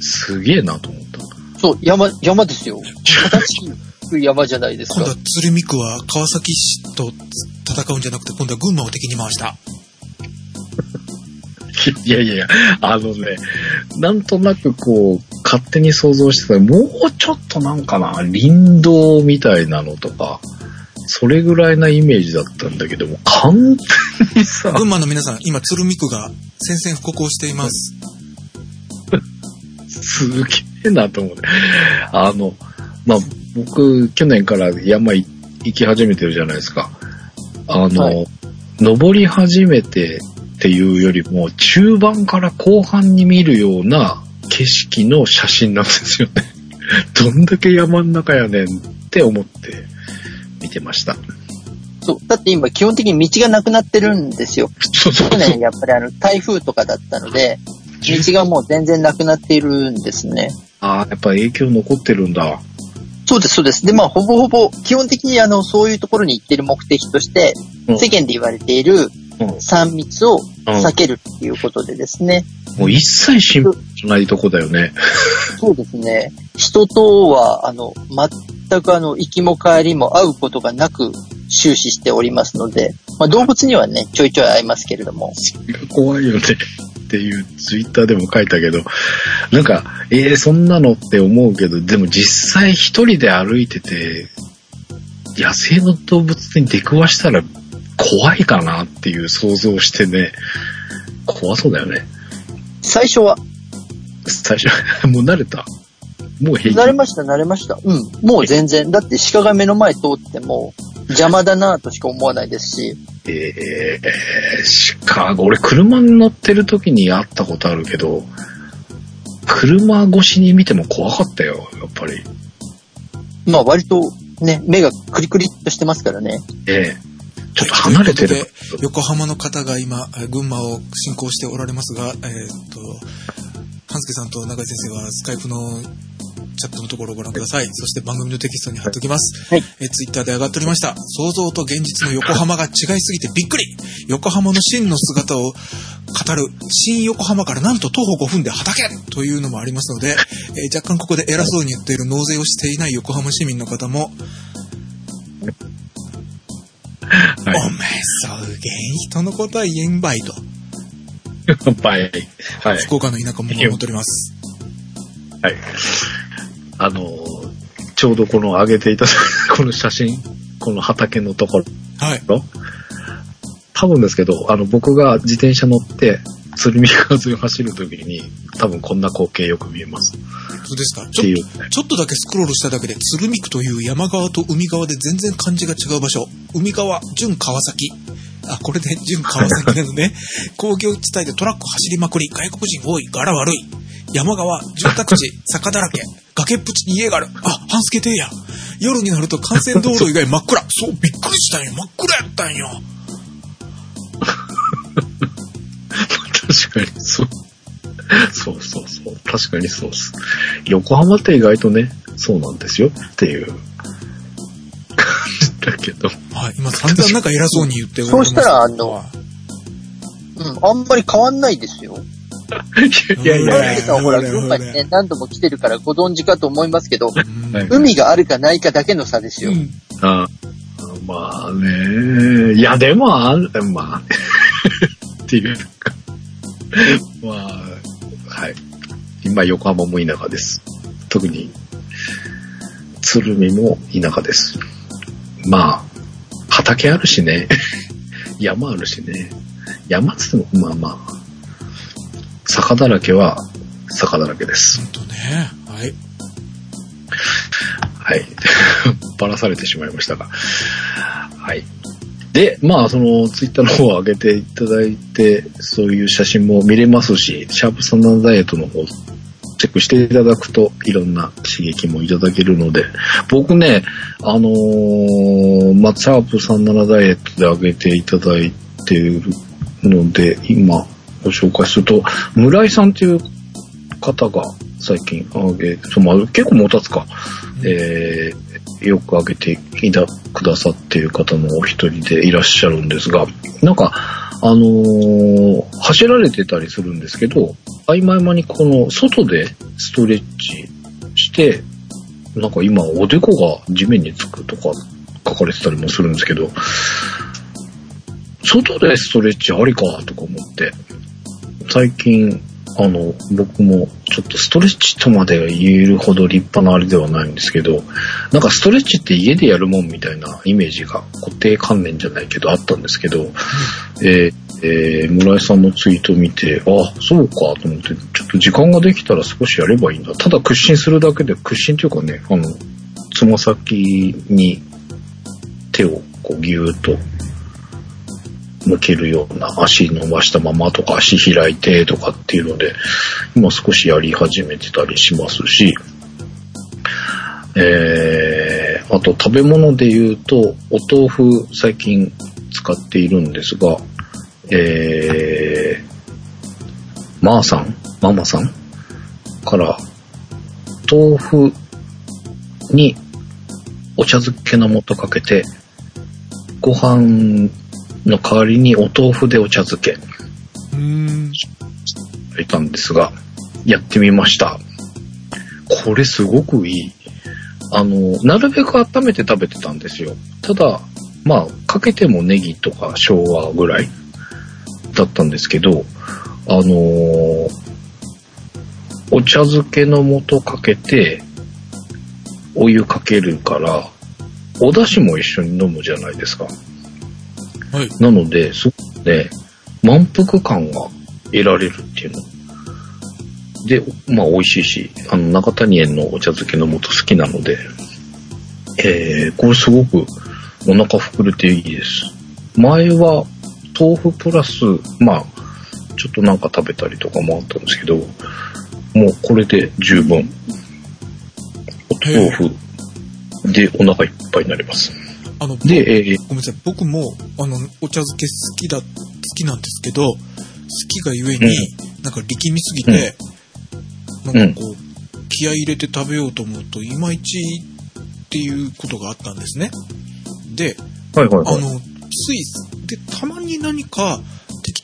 すげえなと思った。そう、山、山ですよ。[laughs] 山じゃないですか今度は。鶴見区は川崎市と戦うんじゃなくて、今度は群馬を敵に回した。[laughs] いやいやいや、あのね、なんとなくこう、勝手に想像してたもうちょっとなんかな、林道みたいなのとか、それぐらいなイメージだったんだけども、完全にさ、群馬の皆さん、今鶴見区が宣戦布告をしています。[laughs] すげえなと思うね。あの、まあ、僕、去年から山い行き始めてるじゃないですか。あの、はい登り始めてっていうよりも、中盤から後半に見るような景色の写真なんですよね。[laughs] どんだけ山の中やねんって思って見てました。そう。だって今基本的に道がなくなってるんですよ。そうそう去年やっぱりあの、台風とかだったので、道がもう全然なくなっているんですね。ああ、やっぱ影響残ってるんだ。そうです、そうです。で、まあ、ほぼほぼ、基本的にあの、そういうところに行ってる目的として、うん世間で言われているうん3密をうん避けるっていうことでですね。もう一切心配しないとこだよね。[laughs] そうですね。人とは、あの、全くあの、行きも帰りも会うことがなく終始しておりますので、まあ、動物にはね、ちょいちょい会いますけれども。怖いよねっていうツイッターでも書いたけど、なんか、えー、そんなのって思うけど、でも実際一人で歩いてて、野生の動物に出くわしたら怖いかなっていう想像をしてね、怖そうだよね。最初は、最初、[laughs] もう慣れた。もう平気。慣れました、慣れました。うん。もう全然。だって鹿が目の前通っても、邪魔だなとしか思わないですし、えー、鹿、俺車に乗ってる時に会ったことあるけど、車越しに見ても怖かったよ、やっぱり。まあ割とね、目がクリクリっとしてますからね。ええちょっと離れてるということで横浜の方が今、えー群馬を進行しておられますが、えーっと、半助さんと永井先生はスカイプのチャットのところをご覧ください。そして番組のテキストに貼っておきます。はいえーツイッターで上がっておりました。想像と現実の横浜が違いすぎてびっくり横浜の真の姿を語る新横浜からなんと徒歩5分で畑というのもありますので、えー若干ここで偉そうに言っている納税をしていない横浜市民の方も、はいおめえすげえ人のことは言えんばいと。はい。はい。福岡の田舎者を持っております。はい。あのー、ちょうどこの上げていたこの写真、この畑のとこはい。ろ、多分ですけど、あの、僕が自転車乗って、鶴見川沿いを走るときに、多分こんな光景よく見えます。そうですか。っちょ。ちょっとだけスクロールしただけで、鶴見区という山側と海側で全然感じが違う場所。海側、準川崎。あ、これで準川崎なのね。[laughs] 工業地帯でトラック走りまくり、外国人多い、柄悪い。山側、住宅地、坂だらけ。崖っぷちに家がある。あ、半助亭や。夜になると幹線道路以外真っ暗。そう、びっくりしたんよ。真っ暗やったんよ。確かにそう。そうそうそう。確かにそうです。横浜って意外とね、そうなんですよっていう感じだけど。はい、今散々なんか偉そうに言っておられますそうしたらあのうん、あんまり変わんないですよ。[laughs] いやいやいやさんはほら、群馬にね、何度も来てるからご存知かと思いますけど、海があるかないかだけの差ですよ。うんあまあね、いやでもあん、まあ、[laughs] っていうか、まあ、はい。今横浜も田舎です。特に、鶴見も田舎です。まあ、畑あるしね、[laughs] 山あるしね、山っつっても、まあまあ、坂だらけは坂だらけです。ほんとね。はい。はい。[laughs] ばらされてしまいましたが。はい。で、まあ、その、ツイッターの方を上げていただいて、そういう写真も見れますし、シャープ37ダイエットの方、チェックしていただくと、いろんな刺激もいただけるので、僕ね、あのーまあ、シャープ37ダイエットで上げていただいているので、今、ご紹介すると、村井さんという方が最近上げ、そうまあ、結構もたつか、えーよく上げていたくださっている方のお一人でいらっしゃるんですが、なんか、あのー走られてたりするんですけど、合間合間にこの外でストレッチして、なんか今おでこが地面につくとか書かれてたりもするんですけど、外でストレッチありかとか思って、最近、あの、僕もちょっとストレッチとまで言えるほど立派なあれではないんですけど、なんかストレッチって家でやるもんみたいなイメージが固定観念じゃないけどあったんですけど、えーえー村井さんのツイートを見て、あ、そうかと思って、ちょっと時間ができたら少しやればいいんだ。ただ屈伸するだけで、屈伸というかね、あの、つま先に手をこうギューッと向けるような足伸ばしたままとか足開いてとかっていうので、今少しやり始めてたりしますし、えー、あと食べ物で言うと、お豆腐最近使っているんですが、えー、まーさんママさんから、豆腐にお茶漬けの素かけて、ご飯の代わりにお豆腐でお茶漬けうーん。いたんですが、やってみました。これすごくいい。あの、なるべく温めて食べてたんですよ。ただ、まあ、かけてもネギとか生姜ぐらいだったんですけど、あのーお茶漬けの素かけて、お湯かけるから、お出汁も一緒に飲むじゃないですか。はい。なので、すごくね、満腹感が得られるっていうの。で、まあ美味しいし、あの、中谷園のお茶漬けの素好きなので、えー、これすごくお腹膨れていいです。前は豆腐プラス、まあ、ちょっとなんか食べたりとかもあったんですけど、もうこれで十分。お豆腐でお腹いっぱいになります。あの、で、えーごめんなさい。僕も、あの、お茶漬け好きだ、好きなんですけど、好きがゆえに、なんか力みすぎて、なんかこう、気合い入れて食べようと思うと、いまいちっていうことがあったんですね。で、はいはいはい。あの、つい、で、たまに何か、適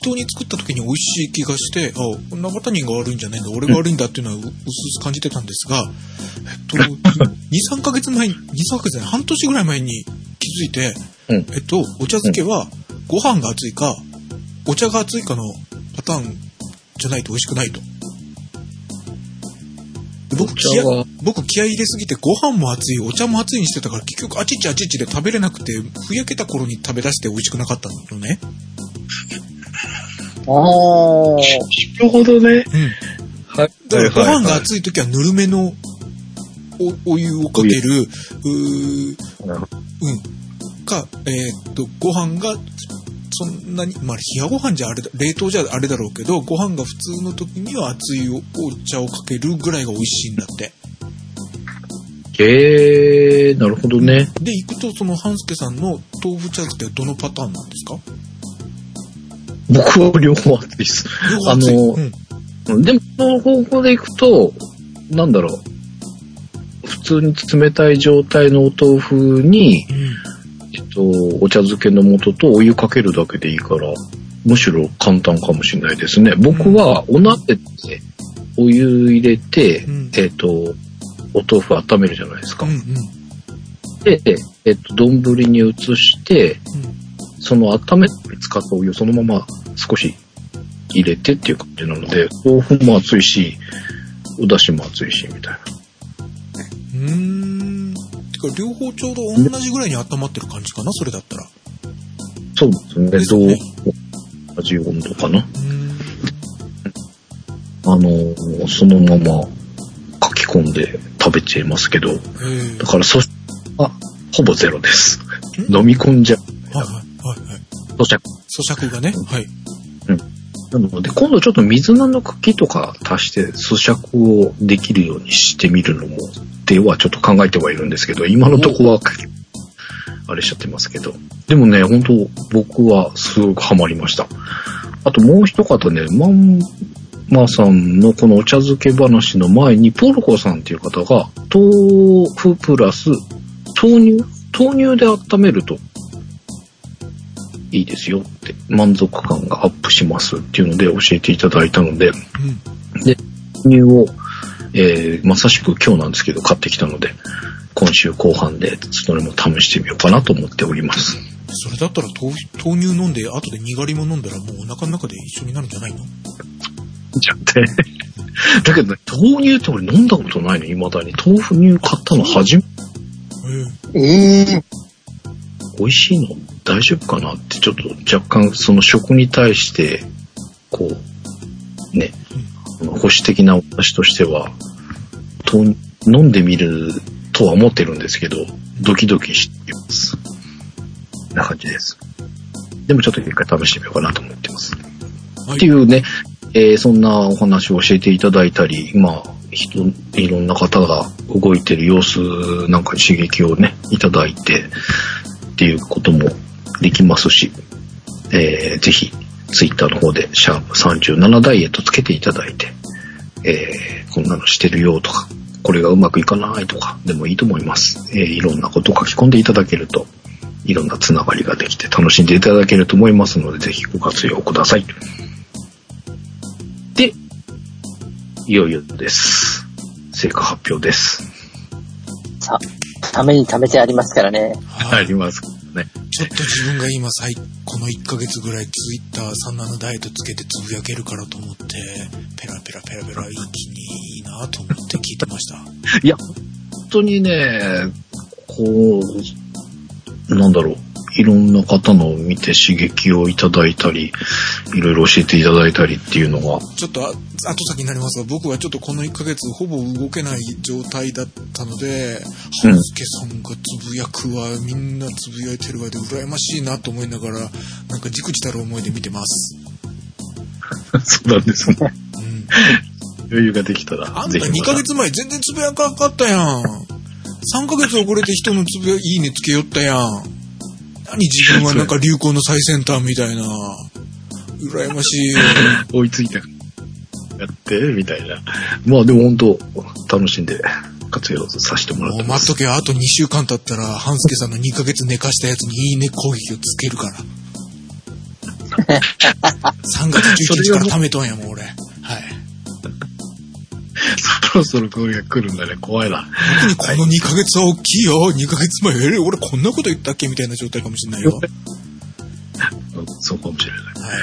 当に作った時に美味しい気がして、あ、中谷が悪いんじゃないんだ、俺が悪いんだっていうのはううすうす感じてたんですが、えっと、2、3ヶ月前に、2、3ヶ月前、半年ぐらい前に気づいて、うんえっと、お茶漬けは、ご飯が熱いか、お茶が熱いかのパターンじゃないと美味しくないと。で僕お気合僕気合い入れすぎてご飯も熱い、お茶も熱いにしてたから結局あちっちあちっちで食べれなくて、ふやけた頃に食べ出して美味しくなかったのね。あー。なるほどね。うん。はい。だからご飯がい。熱い時はぬるめのおお湯をかける、うーうん。か、えーっと、ご飯が、そんなに、まあ、冷やご飯じゃあれだ、冷凍じゃあれだろうけど、ご飯が普通の時には熱いおお茶をかけるぐらいが美味しいんだって。へえー、なるほどね。で、行くと、その、半助さんの豆腐茶漬けはどのパターンなんですか？僕は両方熱いです。あのうん。でも、その方向でいくと、なんだろう。普通に冷たい状態のお豆腐に、うん。えっと、お茶漬けの素とお湯かけるだけでいいから、むしろ簡単かもしれないですね。僕はお鍋でお湯入れて、うんえっと、お豆腐温めるじゃないですか。うんうん。で、えっと、丼に移して、その温めて使ったお湯をそのまま少し入れてっていう感じなので、豆腐も熱いし、お出汁も熱いし、みたいな。うーん。てか、両方ちょうど同じぐらいに温まってる感じかな、それだったら。そうですね。同じ温度かな。うん。あの、そのまま書き込んで食べていますけど、ええだからそしあ、ほぼゼロです。飲み込んじゃう。はいはい。咀嚼。咀嚼がね。はい。なので、今度ちょっと水菜の茎とか足して咀嚼をできるようにしてみるのも、ではちょっと考えてはいるんですけど、今のとこは、あれしちゃってますけど。でもね、本当僕はすごくハマりました。あともう一方ね、マンマさんのこのお茶漬け話の前に、ポルコさんっていう方が、豆腐プラス豆乳豆乳で温めるといいですよって、満足感がアップしますっていうので教えていただいたので、うん。豆乳を、えーまさしく今日なんですけど買ってきたので、今週後半でそれも試してみようかなと思っております。それだったら豆腐豆乳飲んで、後でにがりも飲んだらもうお腹の中で一緒になるんじゃないの？ちゃって。[laughs] だけどね、豆乳って俺飲んだことないの、未だに。豆腐乳買ったの初め、ええええ美味しいの？大丈夫かなって、ちょっと若干その食に対して、こう、ね、保守的な私としては、豆飲んでみるとは思ってるんですけど、ドキドキしています。な感じです。でもちょっと一回試してみようかなと思ってます。はいっていうね、えーそんなお話を教えていただいたり、まあ、人、いろんな方が動いてる様子なんかに刺激をね、いただいて、っていうこともできますし、えーぜひ、ツイッターの方で、シャープ37ダイエットつけていただいて、えーこんなのしてるよとか、これがうまくいかないとかでもいいと思います。えーいろんなことを書き込んでいただけると、いろんなつながりができて楽しんでいただけると思いますので、ぜひご活用ください。で、いよいよです。成果発表です。さ、ために貯めてありますからね。はい。りますね。ちょっと自分が今最、この1ヶ月ぐらいツイッター37ダイエットつけてつぶやけるからと思って、ペラペラペラペラ一気にいいなと思って聞いてました。いや、本当にね、こう、なんだろう、いろんな方のを見て刺激をいただいたり、いろいろ教えていただいたりっていうのが、ちょっとあ後先になりますが、僕はちょっとこの1ヶ月ほぼ動けない状態だったので、うん半助さんがつぶやくわ、みんなつぶやいてるわで羨ましいなと思いながら、なんかじくじたる思いで見てます。[laughs] そうなんですね。うん。余裕ができたら、あんたぜひ2ヶ月前全然つぶやかなかったやん。3ヶ月遅れて人のつぶや、いいねつけよったやん。何自分はなんか流行の最先端みたいな。羨ましい。追いついてやって、みたいな。まあでも本当、楽しんで活用させてもらっもてます。う待っとけ、あと2週間経ったら、半助さんの2ヶ月寝かしたやつにいいね攻撃をつけるから。[laughs] 3月11日から貯めとんやもん、俺。はい。そろそろこれが来るんだね。怖いな。この2ヶ月は大きいよ。2ヶ月前、えー俺こんなこと言ったっけみたいな状態かもしれないよ。[laughs] そうかもしれない。はい。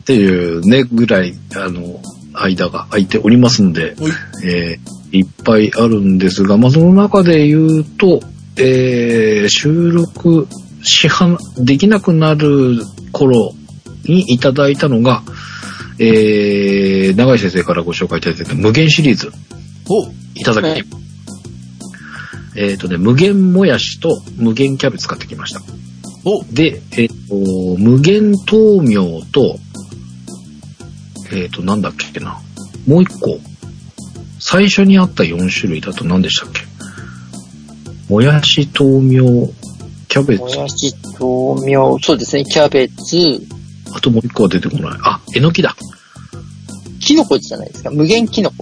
っていうね、ぐらい、あの、間が空いておりますので、おい。えーいっぱいあるんですが、まあ、その中で言うと、えー収録しは、できなくなる頃にいただいたのが、えー、長井先生からご紹介いただいた無限シリーズ、おいただき、はい。えっ、とね、無限もやしと無限キャベツ買ってきました。おで、えっ、と、無限豆苗と、えっ、と、なんだっけな。もう一個。最初にあった4種類だと何でしたっけ。もやし、豆苗、キャベツ。も、やし、豆苗、そうですね、キャベツ、あともう一個は出てこない。あ、えのきだ。キノコじゃないですか。無限キノコ。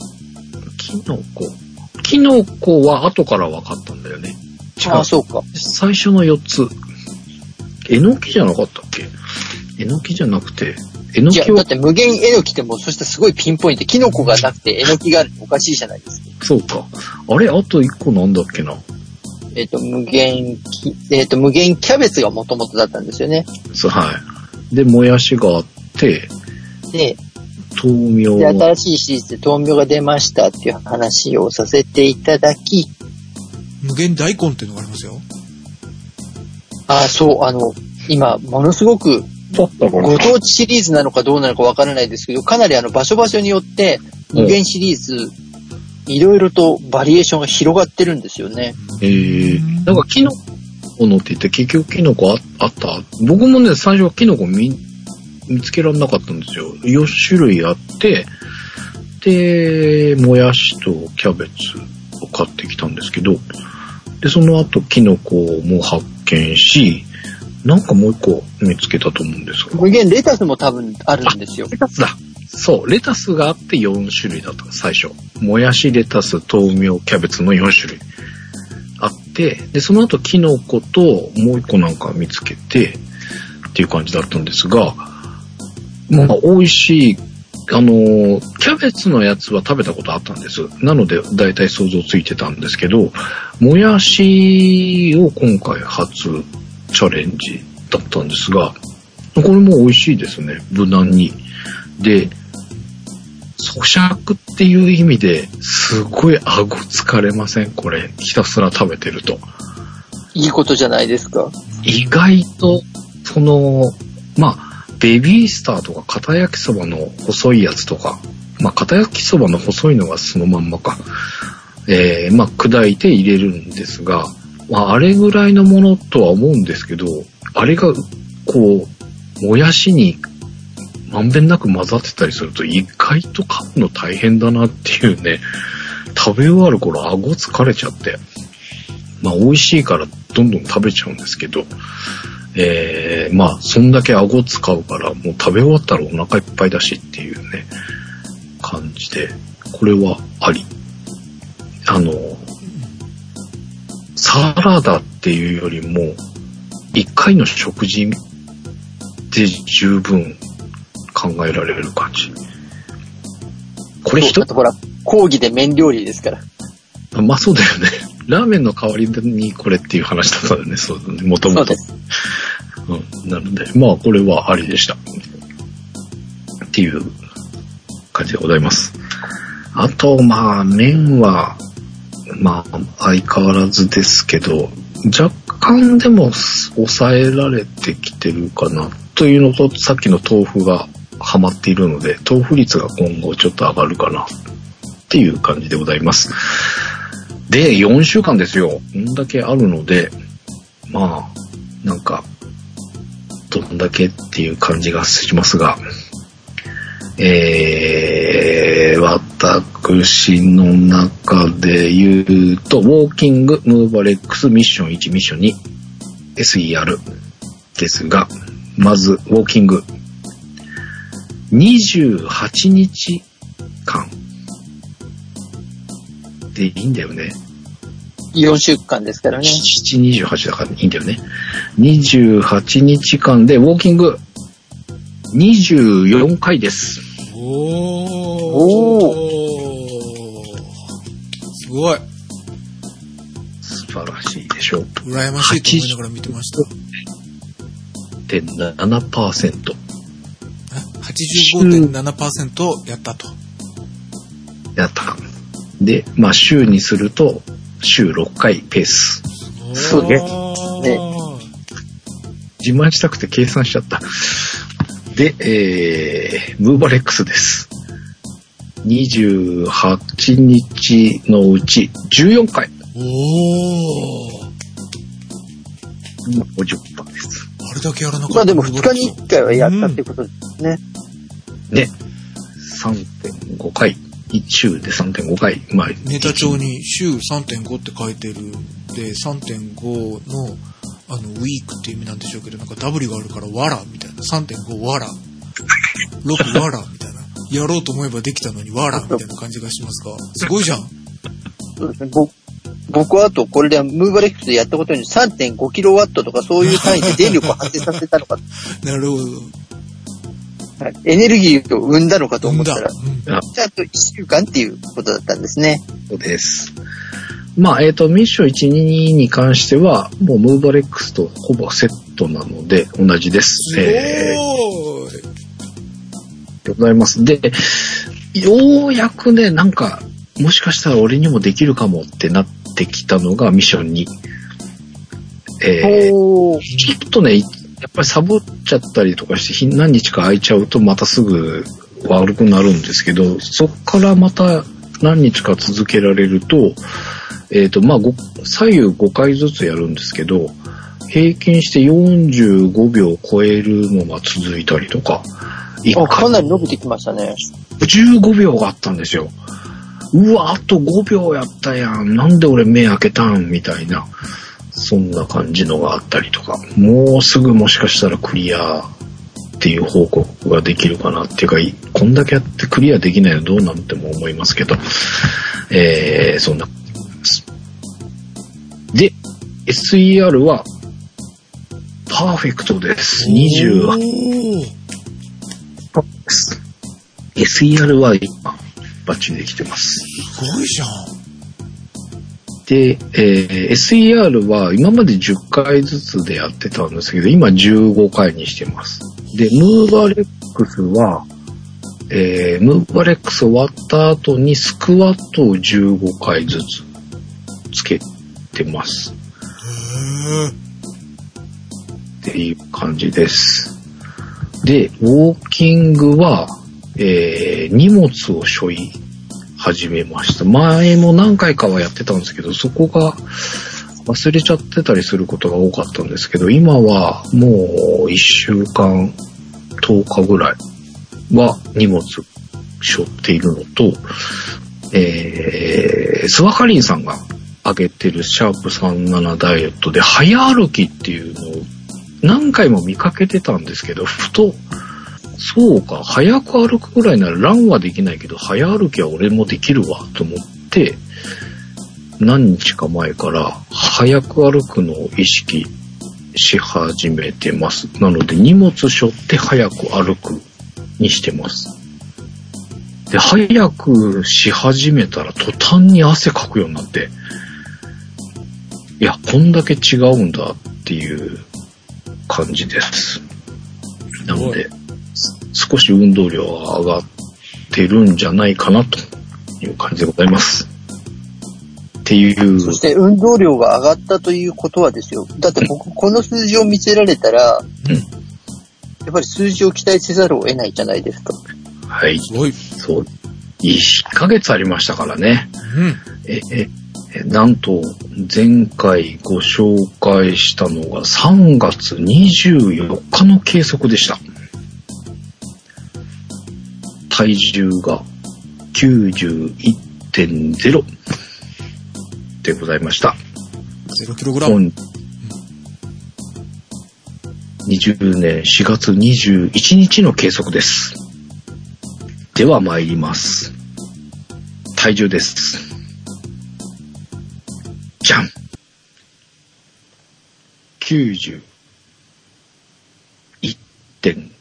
きのこ。きのこは後から分かったんだよね。違うああ、。そうか。最初の4つ。えのきじゃなかったっけ？えのきじゃなくて、えのきはだって無限えのきってもう、そしてすごいピンポイント。キノコがなくてえのきがおかしいじゃないですか。そうか。あれあと1個なんだっけな？えっ、と、無限き、えっ、と、無限キャベツがもともとだったんですよね。そう、はい。で、もやしがあって、で、豆苗で、新しいシリーズで豆苗が出ましたっていう話をさせていただき、無限大根っていうのがありますよ。あ、そう、あの、今、ものすごく、ご当地シリーズなのかどうなのかわからないですけど、かなりあの、場所場所によって、無限シリーズいろいろとバリエーションが広がってるんですよね。えー、なんかキノコのって言って結局キノコああった？僕もね、最初はキノコ見見つけられなかったんですよ。4種類あって、で、もやしとキャベツを買ってきたんですけど、で、その後キノコも発見し、なんかもう一個見つけたと思うんですが。無限レタスも多分あるんですよ。レタスだ。そう、レタスがあって4種類だった、最初。もやし、レタス、豆苗、キャベツの4種類て、で、その後、キノコともう一個なんか見つけて、っていう感じだったんですが、まあ、美味しい、あの、キャベツのやつは食べたことあったんです。なので、だいたい想像ついてたんですけど、もやしを今回初チャレンジだったんですが、これも美味しいですね、無難に。で、咀嚼っていう意味ですごい顎疲れません？これ。ひたすら食べてると。いいことじゃないですか？意外と、その、まあ、ベビースターとか片焼きそばの細いやつとか、まあ、片焼きそばの細いのがそのまんまか。えー、まあ、砕いて入れるんですが、まあ、あれぐらいのものとは思うんですけど、あれが、こう、もやしにまんべんなく混ざってたりすると意外と噛むの大変だなっていうね、食べ終わる頃顎疲れちゃって、まあ美味しいからどんどん食べちゃうんですけど、えー、まあそんだけ顎使うからもう食べ終わったらお腹いっぱいだしっていうね、感じで、これはあり。あの、サラダっていうよりも、一回の食事で十分考えられる感じ。これ一あとほら、講義で麺料理ですから。まあそうだよね。ラーメンの代わりにこれっていう話だったよね、そうだね、もともと。うん。なので、まあこれはありでした。っていう感じでございます。あと、まあ麺は、まあ相変わらずですけど、若干でも抑えられてきてるかなというのと、さっきの豆腐がハマっているので、豆腐率が今後ちょっと上がるかなっていう感じでございます。で、4週間ですよ。こんだけあるので、まあ、なんか、どんだけっていう感じがしますが、えー、私の中で言うと、ウォーキング、ムーバレックス、ミッション1、ミッション2、SER ですが、まず、ウォーキング。28日間でいいんだよね。4週間ですからね。7、28だからいいんだよね。28日間でウォーキング24回です。おー。おすごい。素晴らしいでしょう。羨ましいと思いながら見てました。で、7%。え85.7%やったと。やった。で、まあ週にすると、週6回ペース。そうねね。自慢したくて計算しちゃった。で、えー、ムーバレックスです。28日のうち14回。おー。今50%です。あれだけやらなかった。まあでも2日に1回はやったってことですね。で、3.5回。1週で3.5回。まあ、ネタ帳に週3.5って書いてるで、3.5の、あの、ウィークっていう意味なんでしょうけど、なんか W があるから、わらみたいな。3.5わら。6わらみたいな。やろうと思えばできたのにわらみたいな感じがしますが。すごいじゃん。そうですね。ぼ僕はあと、これでムーバレックスでやったことに3.5キロワットとかそういう単位で電力を発生させたのか、[laughs] なるほど。はいエネルギーを生んだのかと。思ったら、うんちゃんと1週間っていうことだったんですね。そうです。まあ、えっ、と、ミッション122に関しては、もうムーバレックスとほぼセットなので、同じです。す。えー、でございます。で、ようやくね、なんか、もしかしたら俺にもできるかもってなってきたのがミッション2。えー。ちょっとね、やっぱりサボっちゃったりとかして、ひ何日か空いちゃうとまたすぐ悪くなるんですけど、そっからまた何日か続けられると、えっ、と、まあ、ご左右5回ずつやるんですけど、平均して45秒超えるのが続いたりとか、一あ、か回なり伸びてきましたね。15秒があったんですよ。うわ、あと5秒やったやん。なんで俺目開けたん？みたいな。そんな感じのがあったりとか。もうすぐもしかしたらクリアっていう報告ができるかなっていうか、いこんだけやってクリアできないのどうなんても思いますけど。えー、そんな。で、SER は、パーフェクトです。28おーです。SER は今、バッチリできてます。すごいじゃん。で、えー SER は今まで10回ずつでやってたんですけど、今15回にしてます。で、ムーバレックスは、えームーバレックス終わった後にスクワットを15回ずつつけてます。っていう感じです。で、ウォーキングは、えー荷物を背負い始めました。前も何回かはやってたんですけど、そこが忘れちゃってたりすることが多かったんですけど、今はもう1週間、10日ぐらいは荷物背負っているのと、えー、スワカリンさんが上げてるシャープ37ダイエットで早歩きっていうのを何回も見かけてたんですけど、ふと、そうか、早く歩くぐらいならランはできないけど、早歩きは俺もできるわ、と思って、何日か前から早く歩くのを意識し始めてます。なので荷物背負って早く歩くにしてます。で、早くし始めたら途端に汗かくようになって、いや、こんだけ違うんだっていう感じです。なので、少し運動量が上がってるんじゃないかなという感じでございます。っていう、そして運動量が上がったということはですよ。だって僕、この数字を見せられたら、うんやっぱり数字を期待せざるを得ないじゃないですか。はい、すごい。そう、1ヶ月ありましたからね。うん。え、え、えなんと、前回ご紹介したのが3月24日の計測でした。体重が91.0でございました。0キログラム。本20年4月21日の計測です。では参ります。体重です。じゃん。91.8。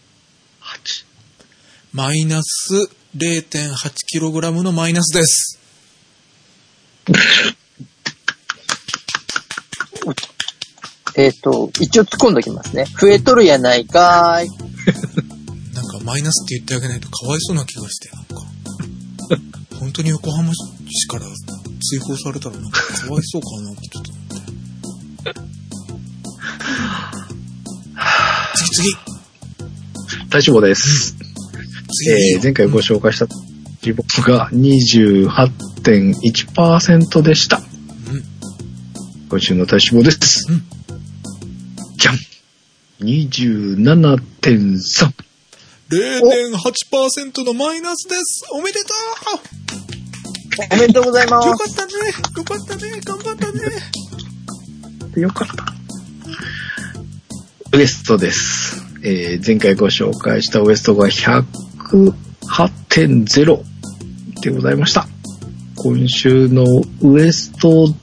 マイナス0.8キログラムのマイナスです。[laughs] えっ、と、一応突っ込んどきますね。増えとるやないかーい。[laughs] なんかマイナスって言ってあげないとかわいそうな気がして、なんか。[laughs] 本当に横浜市から追放されたらなんかかわいそうかなってちょっと思って。次次体脂肪です。次、えー前回ご紹介した脂肪が28.1%でした。うん。今週の体脂肪です。うんじゃん !27.3! 0.8%のマイナスですおめでとおめでとうございまうよかす。ったねよかったね頑張ったねよかった。ウエストです。えー前回ご紹介したウエストが108.0でございました。今週のウエスト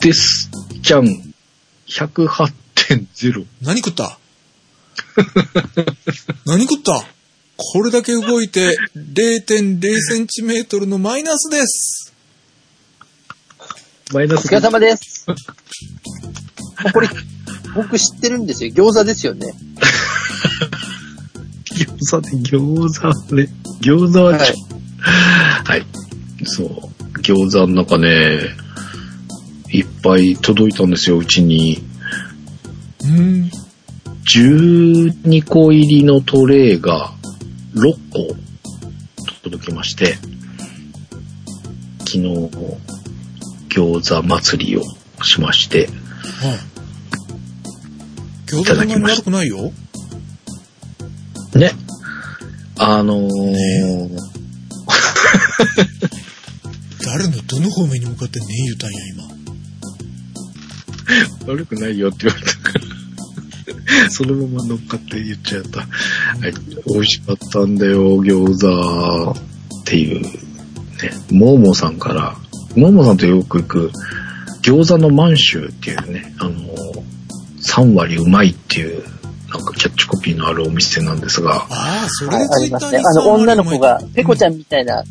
です。じゃん !108.0。何食った？[laughs] 何食った？これだけ動いて0.0センチメートルのマイナスです。マイナスお疲れ様です。これ、僕知ってるんですよ。餃子ですよね。[laughs] 餃子で餃子ね。餃子ははい。はい。そう。餃子の中ね、いっぱい届いたんですよ、うちに。うん。12個入りのトレイが6個届きまして、昨日、餃子祭りをしまして、はい。餃子そんなに悪くないよ。ね。あのー、誰のどの方面に向かってね言うたんや、今。悪くないよって言われたから、そのまま乗っかって言っちゃった。はい、美味しかったんだよ、餃子っていう、ね、モーモーさんから、モーモーさんとよく行く、餃子の満州っていうね、あの、3割うまいっていう、なんかキャッチコピーのあるお店なんですが、ああ、それ。ありますねあの、女の子が、ペコちゃんみたいな、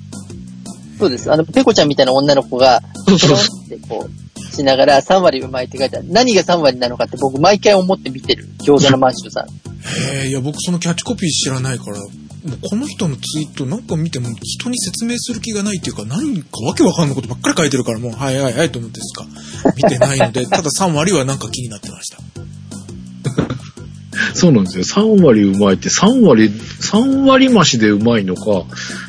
そうです。あの、ペコちゃんみたいな女の子が、そうそうポロンってこう、しながら3割うまいって書いてある。何が3割なのかって僕毎回思って見てる。餃子のマンションさん。へえ、いや、僕そのキャッチコピー知らないから、もうこの人のツイートなんか見ても人に説明する気がないっていうか、何かわけわかんないことばっかり書いてるから、もう、はいはいはいと思ってですか。見てないので、ただ3割はなんか気になってました。そうなんですよ。3割うまいって、3割、3割増しでうまいのか、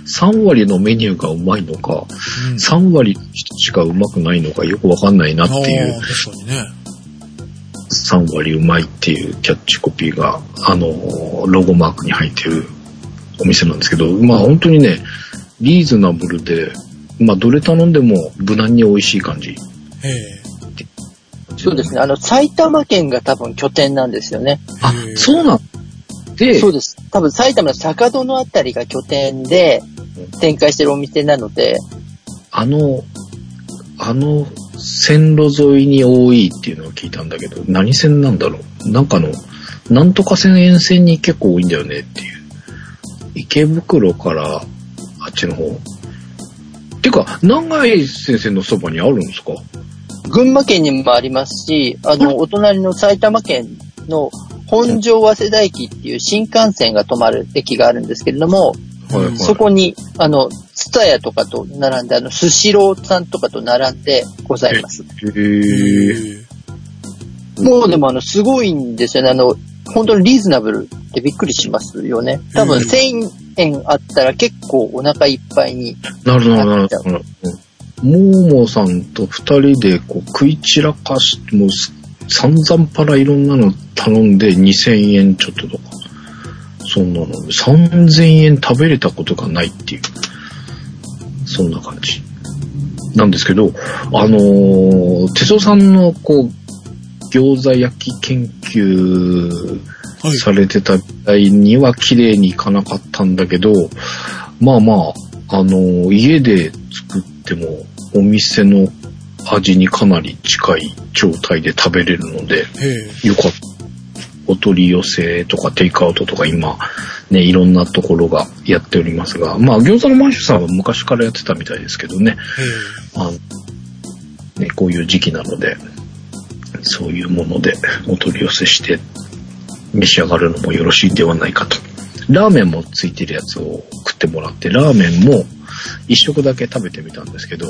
3割のメニューがうまいのか、うん。3割しかうまくないのかよくわかんないなっていう確かにね。3割うまいっていうキャッチコピーが、あの、ロゴマークに入ってるお店なんですけど、まあ本当にね、リーズナブルで、まあどれ頼んでも無難に美味しい感じ。へえ。そうですね。あの、埼玉県が多分拠点なんですよね。あそうなんで、そうです。多分埼玉の坂戸のあたりが拠点で展開してるお店なので、あの、あの線路沿いに多いっていうのを聞いたんだけど、何線なんだろう？なんかの、なんとか線沿線に結構多いんだよねっていう。池袋からあっちの方。てか、長井先生のそばにあるんですか？群馬県にもありますし、あの、お隣の埼玉県の本庄早稲田駅っていう新幹線が止まる駅があるんですけれども、はいはいそこに、あの、ツタヤとかと並んで、あの、スシローさんとかと並んでございます。へへー。え。もうでもあの、すごいんですよね。あの、本当にリーズナブルってびっくりしますよね。多分うん1000円あったら結構お腹いっぱいに。なるほど、なるほど。モーモーさんと二人でこう食い散らかし、もうす散々パラいろんなの頼んで2000円ちょっととか。そんなの。3000円食べれたことがないっていう。そんな感じ。なんですけど、あのー、手相さんのこう、餃子焼き研究はい。されてた時代には綺麗にいかなかったんだけど、まあまあ、あの、家で作ってもお店の味にかなり近い状態で食べれるので。よかった。お取り寄せとかテイクアウトとか今、ね、いろんなところがやっておりますが、まあ、餃子のマンシュさんは昔からやってたみたいですけどね、へあのね、こういう時期なので、そういうものでお取り寄せして召し上がるのもよろしいんではないかと。ラーメンもついてるやつを食ってもらって、ラーメンも一食だけ食べてみたんですけど、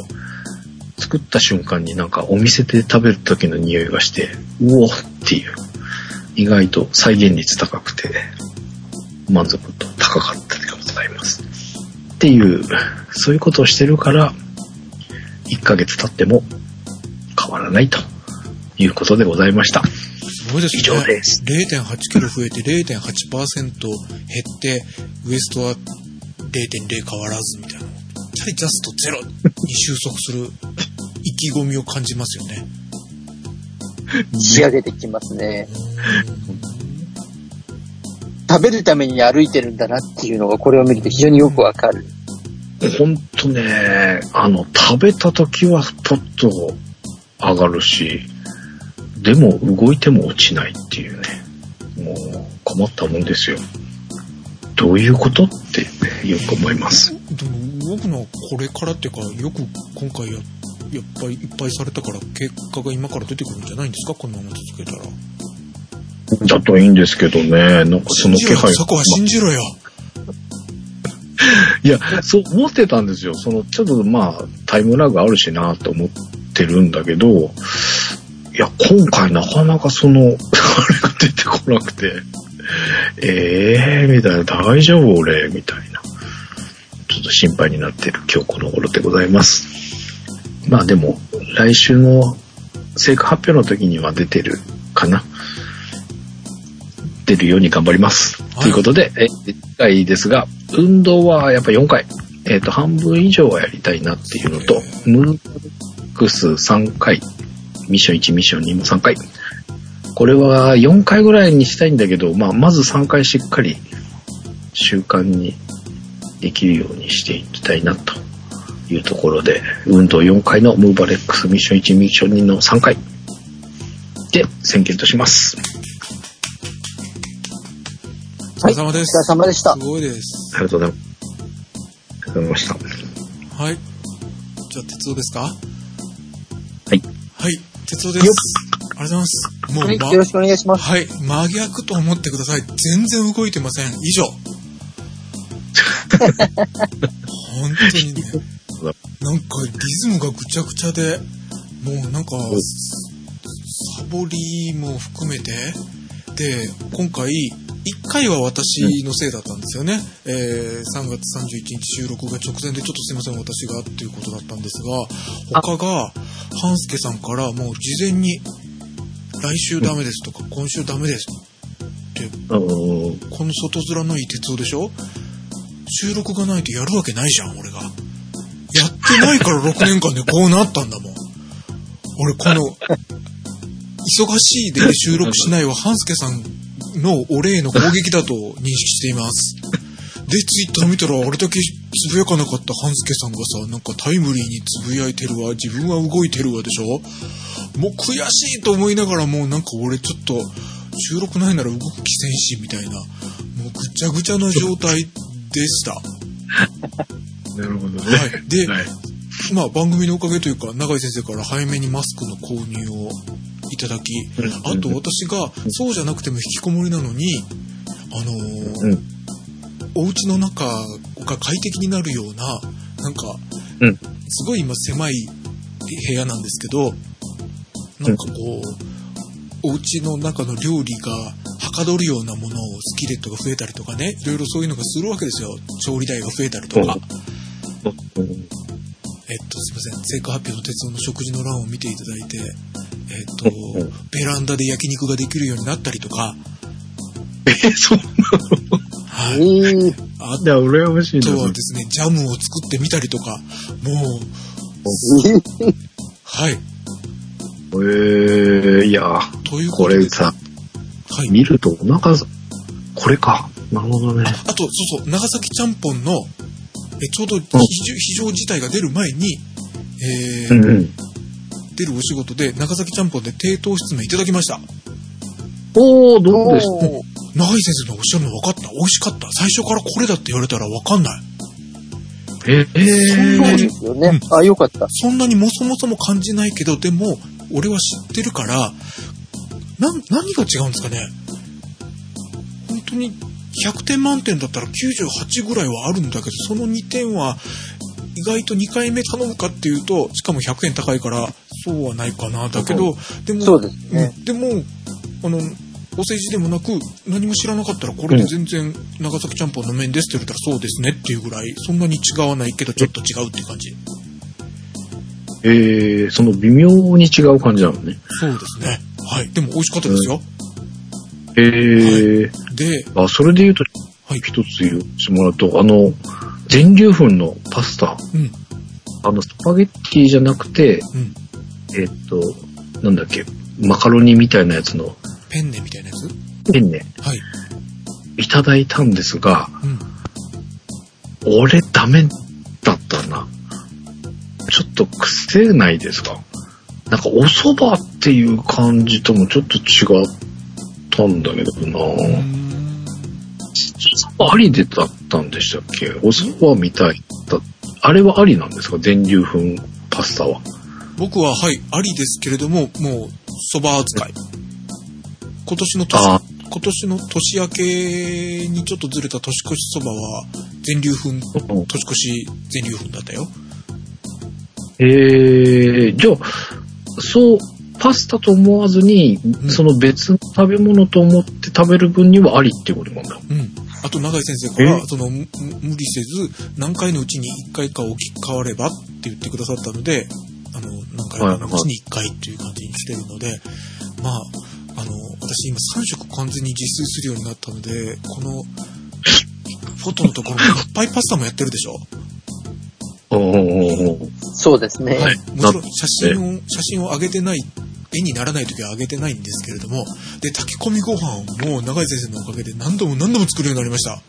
作った瞬間になんかお店で食べる時の匂いがして、うおっていう、意外と再現率高くて、満足度高かったでございます。っていう、そういうことをしてるから、1ヶ月経っても変わらないということでございました。え。すごいですね。以上です。0.8キロ増えて0.8%減って、ウエストは0.0変わらずみたいな。ジャストゼロに収束する意気込みを感じますよね。[laughs] 仕上げてきますね。食べるために歩いてるんだなっていうのがこれを見ると非常によくわかる。ほんとね、あの、食べた時はポッと上がるし、でも動いても落ちないっていうね、もう困ったもんですよ。どういうことってよく思います。でも僕のこれからっていうか、よく今回や、やっぱりいっぱいされたから結果が今から出てくるんじゃないんですか？このまま続けたら。だといいんですけどね、なんかその気配そこは信じろよ。[laughs] いや、そう思ってたんですよ。その、ちょっとまあ、タイムラグあるしなと思ってるんだけど、いや、今回なかなかその、[laughs] あれが出てこなくて、え [laughs] えー、みたいな、大丈夫俺、みたいな。ちょっと心配になってる今日この頃でございます。まあでも、来週の成果発表の時には出てるかな。出るように頑張ります。はいということで、え次回ですが、運動はやっぱ4回。えっ、と、半分以上はやりたいなっていうのと、ムークス3回、ミッション1、ミッション2も3回。これは4回ぐらいにしたいんだけど、まあ、まず3回しっかり習慣にできるようにしていきたいなというところで、運動4回のムーバレックスミッション1、ミッション2の3回で宣言とします。お疲れ様でお疲れす。様でしたす。ごいです。ありがとうございます。ありがとうございました。はい。じゃあ、鉄夫ですか？はい。はい。鉄夫です。ありがとうございます。もう、はい、まよろしくお願いします。はい。真逆と思ってください。全然動いてません。以上。本当にね。なんかリズムがぐちゃぐちゃで、もうなんか、サボりも含めて、で、今回、1回は私のせいだったんですよね。えー3月31日収録が直前でちょっとすいません、私がっていうことだったんですが、他が、半助さんからもう事前に、来週ダメですとか、今週ダメですって、あのーこの外面のいい鉄夫でしょ？収録がないとやるわけないじゃん、俺が。やってないから6年間でこうなったんだもん。俺、この、忙しいで収録しないは、半助さんのお礼の攻撃だと認識しています。で、ツイッター見たら、あれだけつぶやかなかった半助さんがさ、なんかタイムリーにつぶやいてるわ、自分は動いてるわでしょもう悔しいと思いながらもうなんか俺ちょっと、収録ないなら動く気せんし、みたいな、もうぐちゃぐちゃな状態でした。なるほどね。はい。で、はい。まあ番組のおかげというか、永井先生から早めにマスクの購入をいただき、あと私がそうじゃなくても引きこもりなのに、あのーうん。お家の中が快適になるような、なんか、うん。すごい今狭い部屋なんですけど、なんかこう、お家の中の料理がはかどるようなものをスキレットが増えたりとかね、いろいろそういうのがするわけですよ。調理台が増えたりとか。うんえっと、すいません。成果発表の鉄道の食事の欄を見ていただいて、えっとうん、ベランダで焼肉ができるようになったりとか、え、そうはい。えー、あだ、羨ましいな。とはですね、ジャムを作ってみたりとか、もう、[laughs] はい。えー、いや、というこれさ、はい。見るとお腹ざ、これか。なるほどね。あと、そうそう、長崎ちゃんぽんの、えちょうど非常非常事態が出る前に、えーうんうん。出るお仕事で、長崎ちゃんぽんで低糖質麺いただきました。おー、どうですおー長井先生のおっしゃるの分かった。美味しかった。最初からこれだって言われたら分かんない。ええそうですよね。あ、よかった。そんなにもそもそも感じないけど、でも、俺は知ってるから、なん、何が違うんですかね？本当に、100点満点だったら98ぐらいはあるんだけど、その2点は、意外と2回目頼むかっていうと、しかも100円高いから、そうはないかな。だけど、でも、でも、あの、お世辞でもなく、何も知らなかったら、これで全然、長崎ちゃんぽんの麺ですって言われたら、そうですねっていうぐらい、そんなに違わないけど、ちょっと違うっていう感じ。えー、その微妙に違う感じなのね。そうですね。はい。でも美味しかったですよ。えー、で、あ、それで言うと、はい。一つ言ってもらうと、あの、全粒粉のパスタ、うん。あの、スパゲッティじゃなくて、うん。えっと、なんだっけ、マカロニみたいなやつのペンネみたいなやつ？ペンネ、はい。いただいたんですが、うん。俺ダメだったな。ちょっと癖ないですか？なんかお蕎麦っていう感じともちょっと違ったんだけどなありでだったんでしたっけ？お蕎麦みたいだ。あれはありなんですか？全粒粉パスタは。僕は、はい、ありですけれども、もう、蕎麦扱い。今年の年あ、今年の年明けにちょっとずれた年越しそばは、全粒粉、年越し全粒粉だったよ。えー、じゃあ、そう、パスタと思わずに、んその別の食べ物と思って食べる分にはありってことなんだ。うん。あと、永井先生からえ、その、む無理せず、何回のうちに1回か置き換わればって言ってくださったので、ああの、何回か、年に1回っていう感じにしてるので、まあ、あの、私今3食完全に自炊するようになったので、この、フォトのところにいっぱいパスタもやってるでしょ？そうですね。はいもちろん写真を、写真を上げてない、絵にならない時は上げてないんですけれども、で、炊き込みご飯も長井先生のおかげで何度も何度も作るようになりました。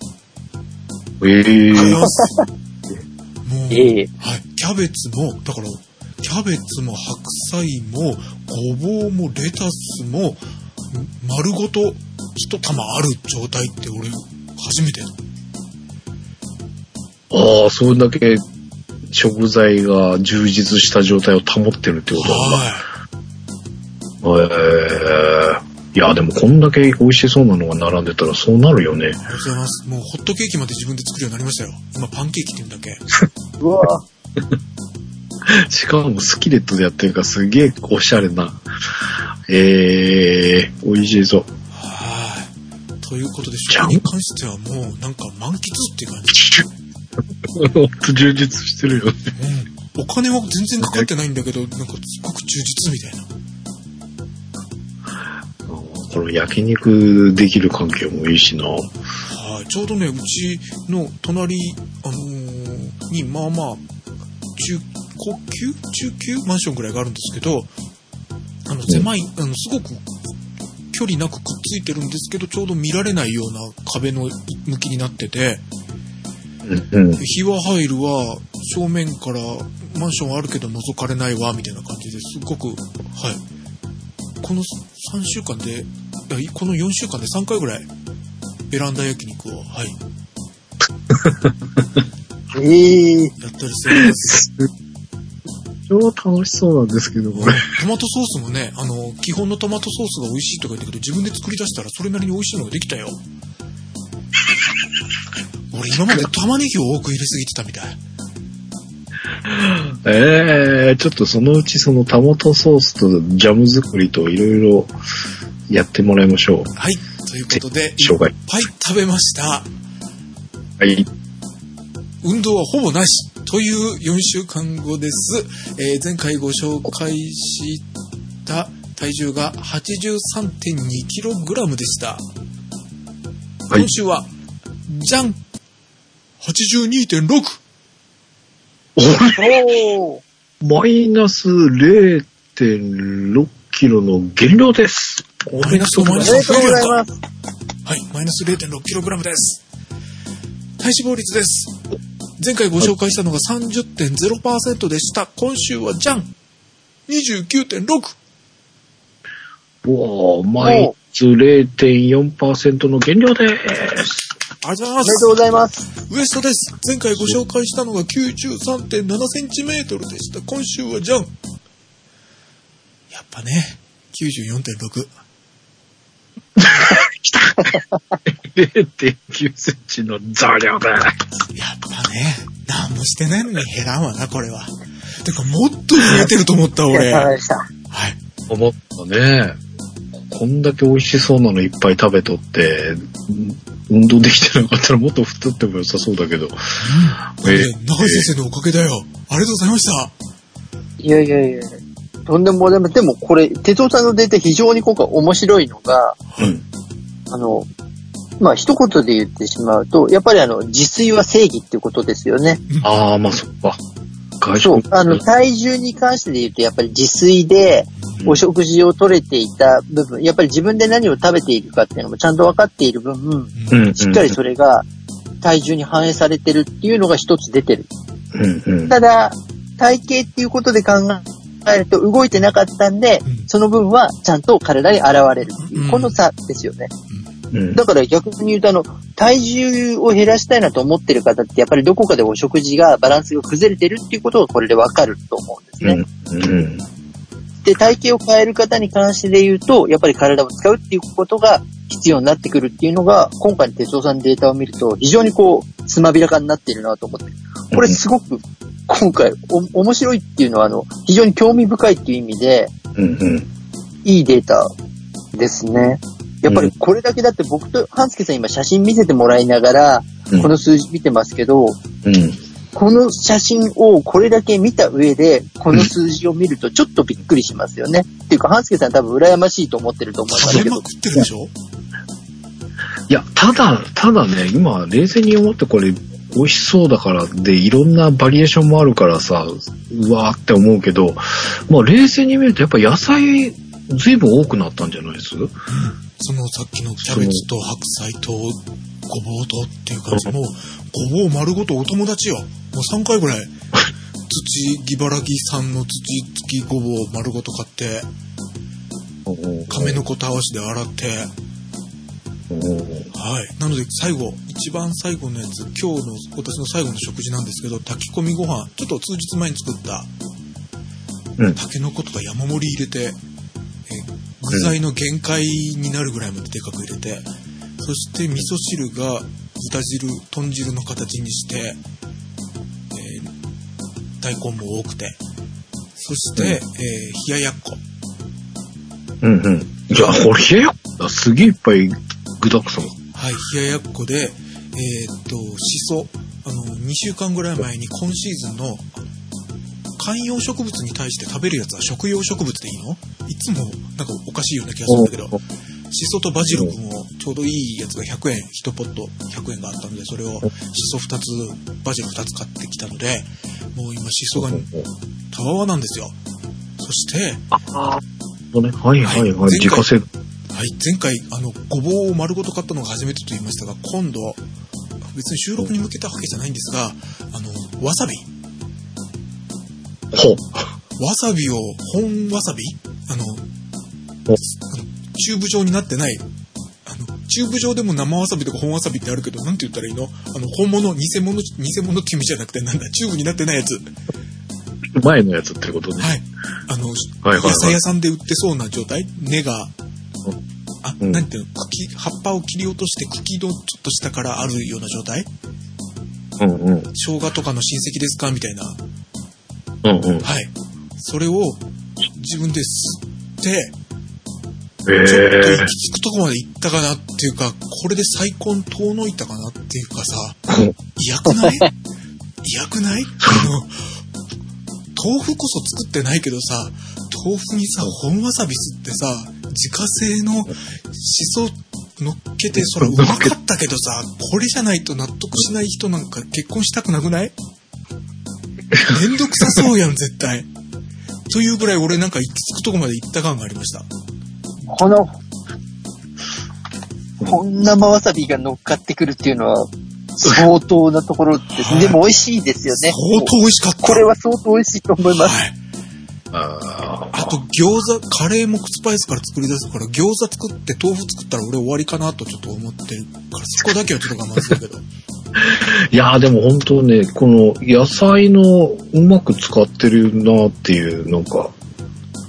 ええありがとうございます。もう、ええはい。キャベツも、だから、キャベツも白菜も、ごぼうもレタスも、丸ごと一玉ある状態って俺、初めて。ああ、それだけ食材が充実した状態を保ってるってことなんだ。はい。ええいや、でもこんだけ美味しそうなのが並んでたらそうなるよね。ありがとうございます。もうホットケーキまで自分で作るようになりましたよ。今パンケーキって言うんだっけ？[laughs] うわしかもスキレットでやってるからすげえおしゃれな。ええ美味しそう。はい。ということで、じゃん食に関してはもうなんか満喫っていう感じ。[laughs] 充実してるよね。うん。お金は全然かかってないんだけど、なんかすごく充実みたいな。この焼肉できる環境もいいしな。はい。ちょうどね、うちの隣、あのーに、まあまあ、中、高級中級マンションぐらいがあるんですけど、あの、狭い、あの、すごく距離なくくっついてるんですけど、ちょうど見られないような壁の向きになってて、うんうん。日は入るわ、正面からマンションあるけど覗かれないわ、みたいな感じですごく、はい。この3週間で、いやこの4週間で3回ぐらい、ベランダ焼肉を、はい、[laughs] ええやったりしてるんです。超楽しそうなんですけど、これ。トマトソースもね、あの、基本のトマトソースが美味しいとか言ったけど、自分で作り出したらそれなりに美味しいのができたよ。俺今まで玉ねぎを多く入れすぎてたみたい。[laughs] ええちょっとそのうちそのトマトソースとジャム作りといろいろやってもらいましょう。はい。ということで、いっ。ぱい食べました。はい。運動はほぼなしという4週間後です。えー前回ご紹介した体重が 83.2kg でした。はい今週は、じゃん !82.6! おマイナス0.6キロの減量です。マイナスとマイナスおめでとうございます。はい、マイナス 0.6kg です。体脂肪率です。前回ご紹介したのが30.0%でした。今週はじゃん !29.6! おーマイナス0.4%の減量です。ありがとうございまおめですと。うございます。ウエストです。前回ご紹介したのが 93.7cm でした。今週はじゃんやっぱね、94.6。0.9センチの増量です。やっぱね、何もしてないのに減らんわな、これは。てか、もっと増えてると思った、俺。はい。様でした。思ったね。こんだけ美味しそうなのいっぱい食べとって、運動できてなかったらもっと太っても良さそうだけど。これね、長井先生のおかげだよ。ありがとうございました。いやいやいやとんでもございません。でもこれ、哲夫さんのデータ非常に今回面白いのが、うん。あの、まあ、一言で言ってしまうと、やっぱりあの、自炊は正義っていうことですよね。ああ、まあそっか。外食。。そうあの、体重に関してで言うと、やっぱり自炊で、お食事を取れていた部分、やっぱり自分で何を食べているかっていうのもちゃんと分かっている分。しっかりそれが体重に反映されてるっていうのが一つ出てる。うんうん。ただ、体型っていうことで考えると動いてなかったんでうん、その分はちゃんと体に現れるっていうう、んこの差ですよね。うんだから逆に言うとあの、体重を減らしたいなと思ってる方ってやっぱりどこかでお食事がバランスが崩れてるっていうことがこれでわかると思うんですね。うんうん。で、体型を変える方に関してで言うと、やっぱり体を使うっていうことが必要になってくるっていうのが、今回の哲夫さんのデータを見ると、非常にこう、つまびらかになっているなと思って。これすごく、今回、お、面白いっていうのは、あの、非常に興味深いっていう意味で、うんうん。いいデータですね。やっぱりこれだけだって僕と半助さん今写真見せてもらいながら、うんこの数字見てますけど、うん。この写真をこれだけ見た上で、この数字を見るとちょっとびっくりしますよね。っていうか、半助さん多分羨ましいと思ってると思いますけど食べまく。ってるでしょ？いや、ただ、ただね、今、冷静に思ってこれ、美味しそうだからで、いろんなバリエーションもあるからさ、うわーって思うけど、まあ冷静に見るとやっぱ野菜、ずいぶん多くなったんじゃないです？そのさっきのキャベツと白菜とごぼうとっていう感じもうごぼう丸ごとお友達よ。もう3回ぐらい。[laughs] 土茨城産の土付きごぼうを丸ごと買って亀の子たわしで洗って。はい。なので最後一番最後のやつ今日の私の最後の食事なんですけど炊き込みご飯ちょっと数日前に作った。うん。タケノコとか山盛り入れて、えー具材の限界になるぐらいまででかく入れて、そして味噌汁が豚汁豚汁の形にして、えー大根も多くてそして、うんえー冷ややっこうんうん。いや、これ、冷ややっこすげえいっぱい具沢山。はい冷ややっこでえーっとしそあの2週間ぐらい前に今シーズンの観葉植物に対して食べるやつは食用植物でいいの？いつもなんかおかしいような気がするんだけど。シソとバジル君をちょうどいいやつが100円1ポット100円があったのでそれをシソ2つバジル2つ買ってきたのでもう今シソがたわわなんですよ。そしてああ、ね、はいはいはい。はい自家製。はい前回あのごぼうを丸ごと買ったのが初めてと言いましたが今度別に収録に向けたわけじゃないんですがあのわさびほう。わさびを本わさび？あのおあのチューブ状になってない。あのチューブ状でも生わさびとか本わさびってあるけどなんて言ったらいいの？あの本物偽物偽物って意味じゃなくてなんだ？チューブになってないやつ。前のやつってことね。はい。あの、はいはいはい。野菜屋さんで売ってそうな状態？根があ、うん。なんていうの？茎葉っぱを切り落として茎のちょっと下からあるような状態？うんうん。生姜とかの親戚ですか？みたいなうんうん。はい。それを自分で吸ってえちょっとえ行き着くとこまで行ったかなっていうか、これで再婚遠のいたかなっていうかさ、[laughs] 嫌くない？嫌くない？あの、豆腐こそ作ってないけどさ、豆腐にさ、本わさび吸ってさ、自家製のしそ乗っけて、それうまかったけどさ、これじゃないと納得しない人なんか結婚したくなくない？めんどくさそうやん、絶対。というぐらい俺なんか行き着くとこまで行った感がありました。この、本生わさびが乗っかってくるっていうのは、相当なところです。でも美味しいですよね。相当美味しかった。これは相当美味しいと思います。はい。ああと餃子、カレーもスパイスから作り出すから、餃子作って豆腐作ったら俺終わりかなとちょっと思ってるから、そこだけはちょっと我慢するけど。[laughs] いやーでも本当ね、この野菜のうまく使ってるなっていう、なんか、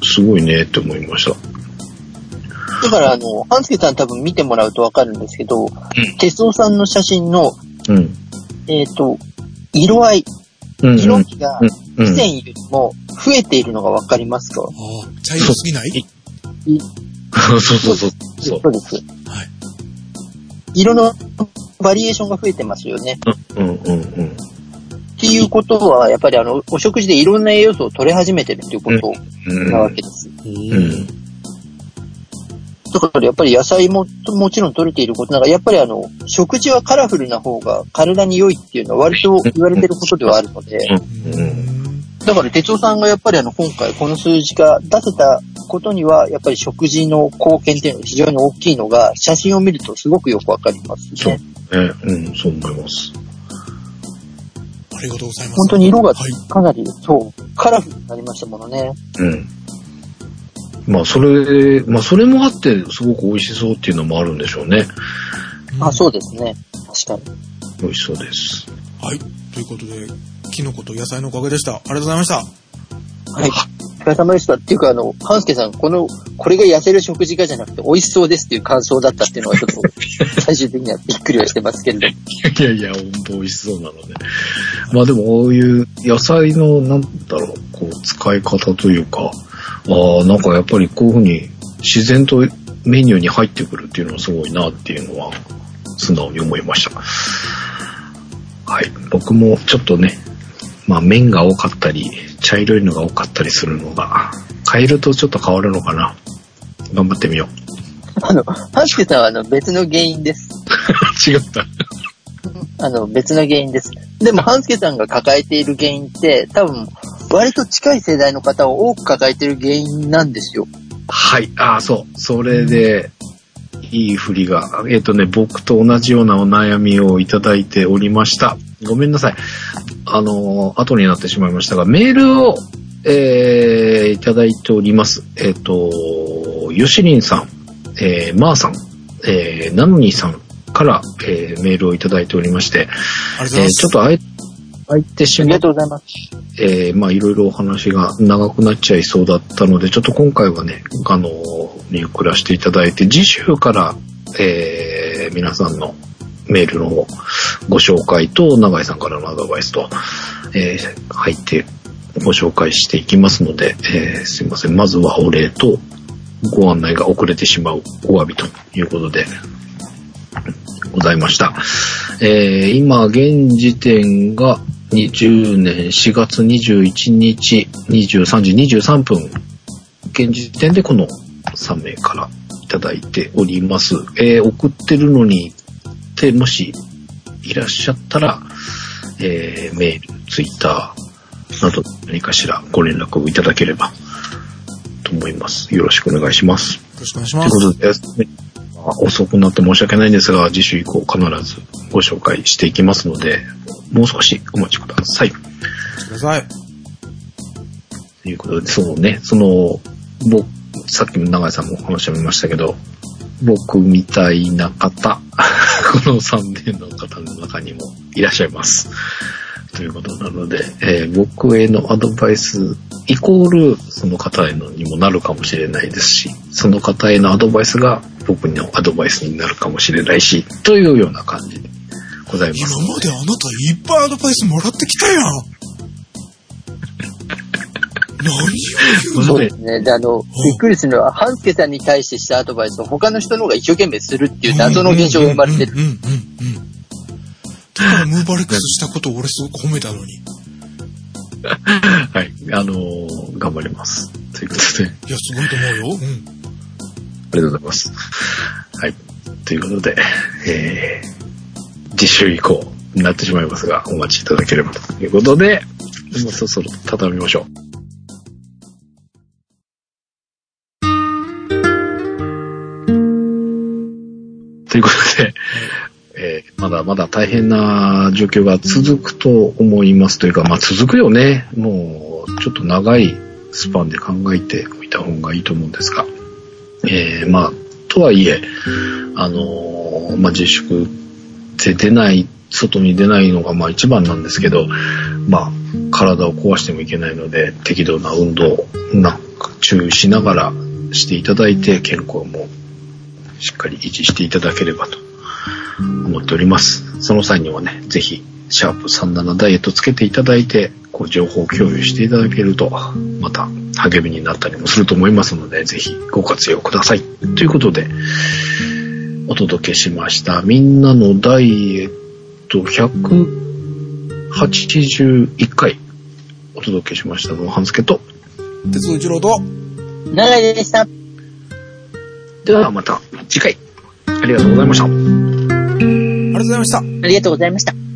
すごいねって思いました。だから、あの、半助さん多分見てもらうとわかるんですけど、鉄夫さんの写真の、うん。えっ、と、色合い、うん、うん。色味がうん。以前よりも増えているのがわかりますか、ああ、茶色すぎない？そうそうそう。そう。そうです。はい。色のバリエーションが増えてますよね。うんうんうん。っていうことは、やっぱりあの、お食事でいろんな栄養素を取れ始めてるっていうことうんなわけです。おうーん。だからやっぱり野菜ももちろん取れていることながら、やっぱりあの、食事はカラフルな方が体に良いっていうのは割と言われてることではあるので、うーん。だから哲夫さんがやっぱりあの、今回この数字が出せたことには、やっぱり食事の貢献っていうのが非常に大きいのが、写真を見るとすごくよくわかりますそうね。ね。うん、そう思います。ありがとうございます。本当に色がはい。かなり、そう、カラフルになりましたものね。うん。まあ、それ、まあ、それもあって、すごく美味しそうっていうのもあるんでしょうね。あ、そうですね。確かに。美味しそうです。はい。ということで、キノコと野菜のおかげでした。ありがとうございました。はい。お疲れ様でした。っていうか、あの、半助さん、この、これが痩せる食事かじゃなくて、美味しそうですっていう感想だったっていうのは、ちょっと、[laughs] 最終的にはびっくりはしてますけれども。いやいや、本当美味しそうなので。まあでも、こういう野菜の、なんだろう、こう、使い方というか、ああ、なんかやっぱりこういうふうに自然とメニューに入ってくるっていうのはすごいなっていうのは、素直に思いました。はい。僕もちょっとね、まあ麺が多かったり、茶色いのが多かったりするのが、変えるとちょっと変わるのかな。頑張ってみよう。あの、ハスケさんはあの別の原因です。[laughs] 違った。[laughs] あの、別の原因です。でも、ハンスケさんが抱えている原因って、多分、割と近い世代の方を多く抱えている原因なんですよ。はい。ああ、そう。それで、いい振りが。えっ、とね、僕と同じようなお悩みをいただいておりました。ごめんなさい。あのー後になってしまいましたが、メールを、えーいただいております。えっ、と、ヨシリンさん、えー、マーさん、えー、ナノニーさんから、えーメールをいただいておりまして。えーちょっとあえ、空いてしまっありがとうございます。えーまあいろいろお話が長くなっちゃいそうだったので、ちょっと今回はね、あの、見送らせていただいて、次週から、えー皆さんのメールのご紹介と、永井さんからのアドバイスと、えー入ってご紹介していきますので、えーすいません。まずはお礼とご案内が遅れてしまうお詫びということで、ございました。えー今、現時点が20年4月21日23時23分、現時点でこの3名からいただいております。えー送ってるのに、で、もしいらっしゃったら、えーメール、ツイッターなど何かしらご連絡をいただければと思います。よろしくお願いします。よろしくお願いしというます。ことで、まあ遅くなって申し訳ないんですが、次週以降必ずご紹介していきますので、もう少しお待ちください。ください。ということで、そうね、その、僕、さっきも永井さんもお話しましたけど、僕みたいな方、[laughs] この3名の方の中にもいらっしゃいます。ということなので、えー僕へのアドバイス、イコールその方へのにもなるかもしれないですし、その方へのアドバイスが僕のアドバイスになるかもしれないし、というような感じでございます。今まであなたいっぱいアドバイスもらってきたやん。何を言うの？そうですね。で、あの、びっくりするのは、ハンスケさんに対してしたアドバイスを他の人の方が一生懸命するっていう謎の現象が生まれてる。うんうんうんうん。だからムーバレックスしたことを俺すごく褒めたのに。い [laughs] はい。あのー頑張ります。ということで、や、すごいと思うよ。うん。ありがとうございます。はい。ということで、えー、次週以降になってしまいますが、お待ちいただければということで、もうそろそろ畳みましょう。だまだ大変な状況が続くと思いますというか、まあ続くよね。もう、ちょっと長いスパンで考えておいた方がいいと思うんですが、えーまあ、とはいえ、あのーまあ、自粛で出ない、外に出ないのがまあ一番なんですけど、まあ、体を壊してもいけないので、適度な運動をな注意しながらしていただいて、健康もしっかり維持していただければと思っております。その際にはね、ぜひ、シャープ37ダイエットつけていただいて、こう情報共有していただけると、また励みになったりもすると思いますので、ぜひご活用ください。ということで、お届けしました。みんなのダイエット181回お届けしましたのは半助と、鉄道一郎と、長井でした。ではまた次回、ありがとうございました。ありがとうございました。ありがとうございました。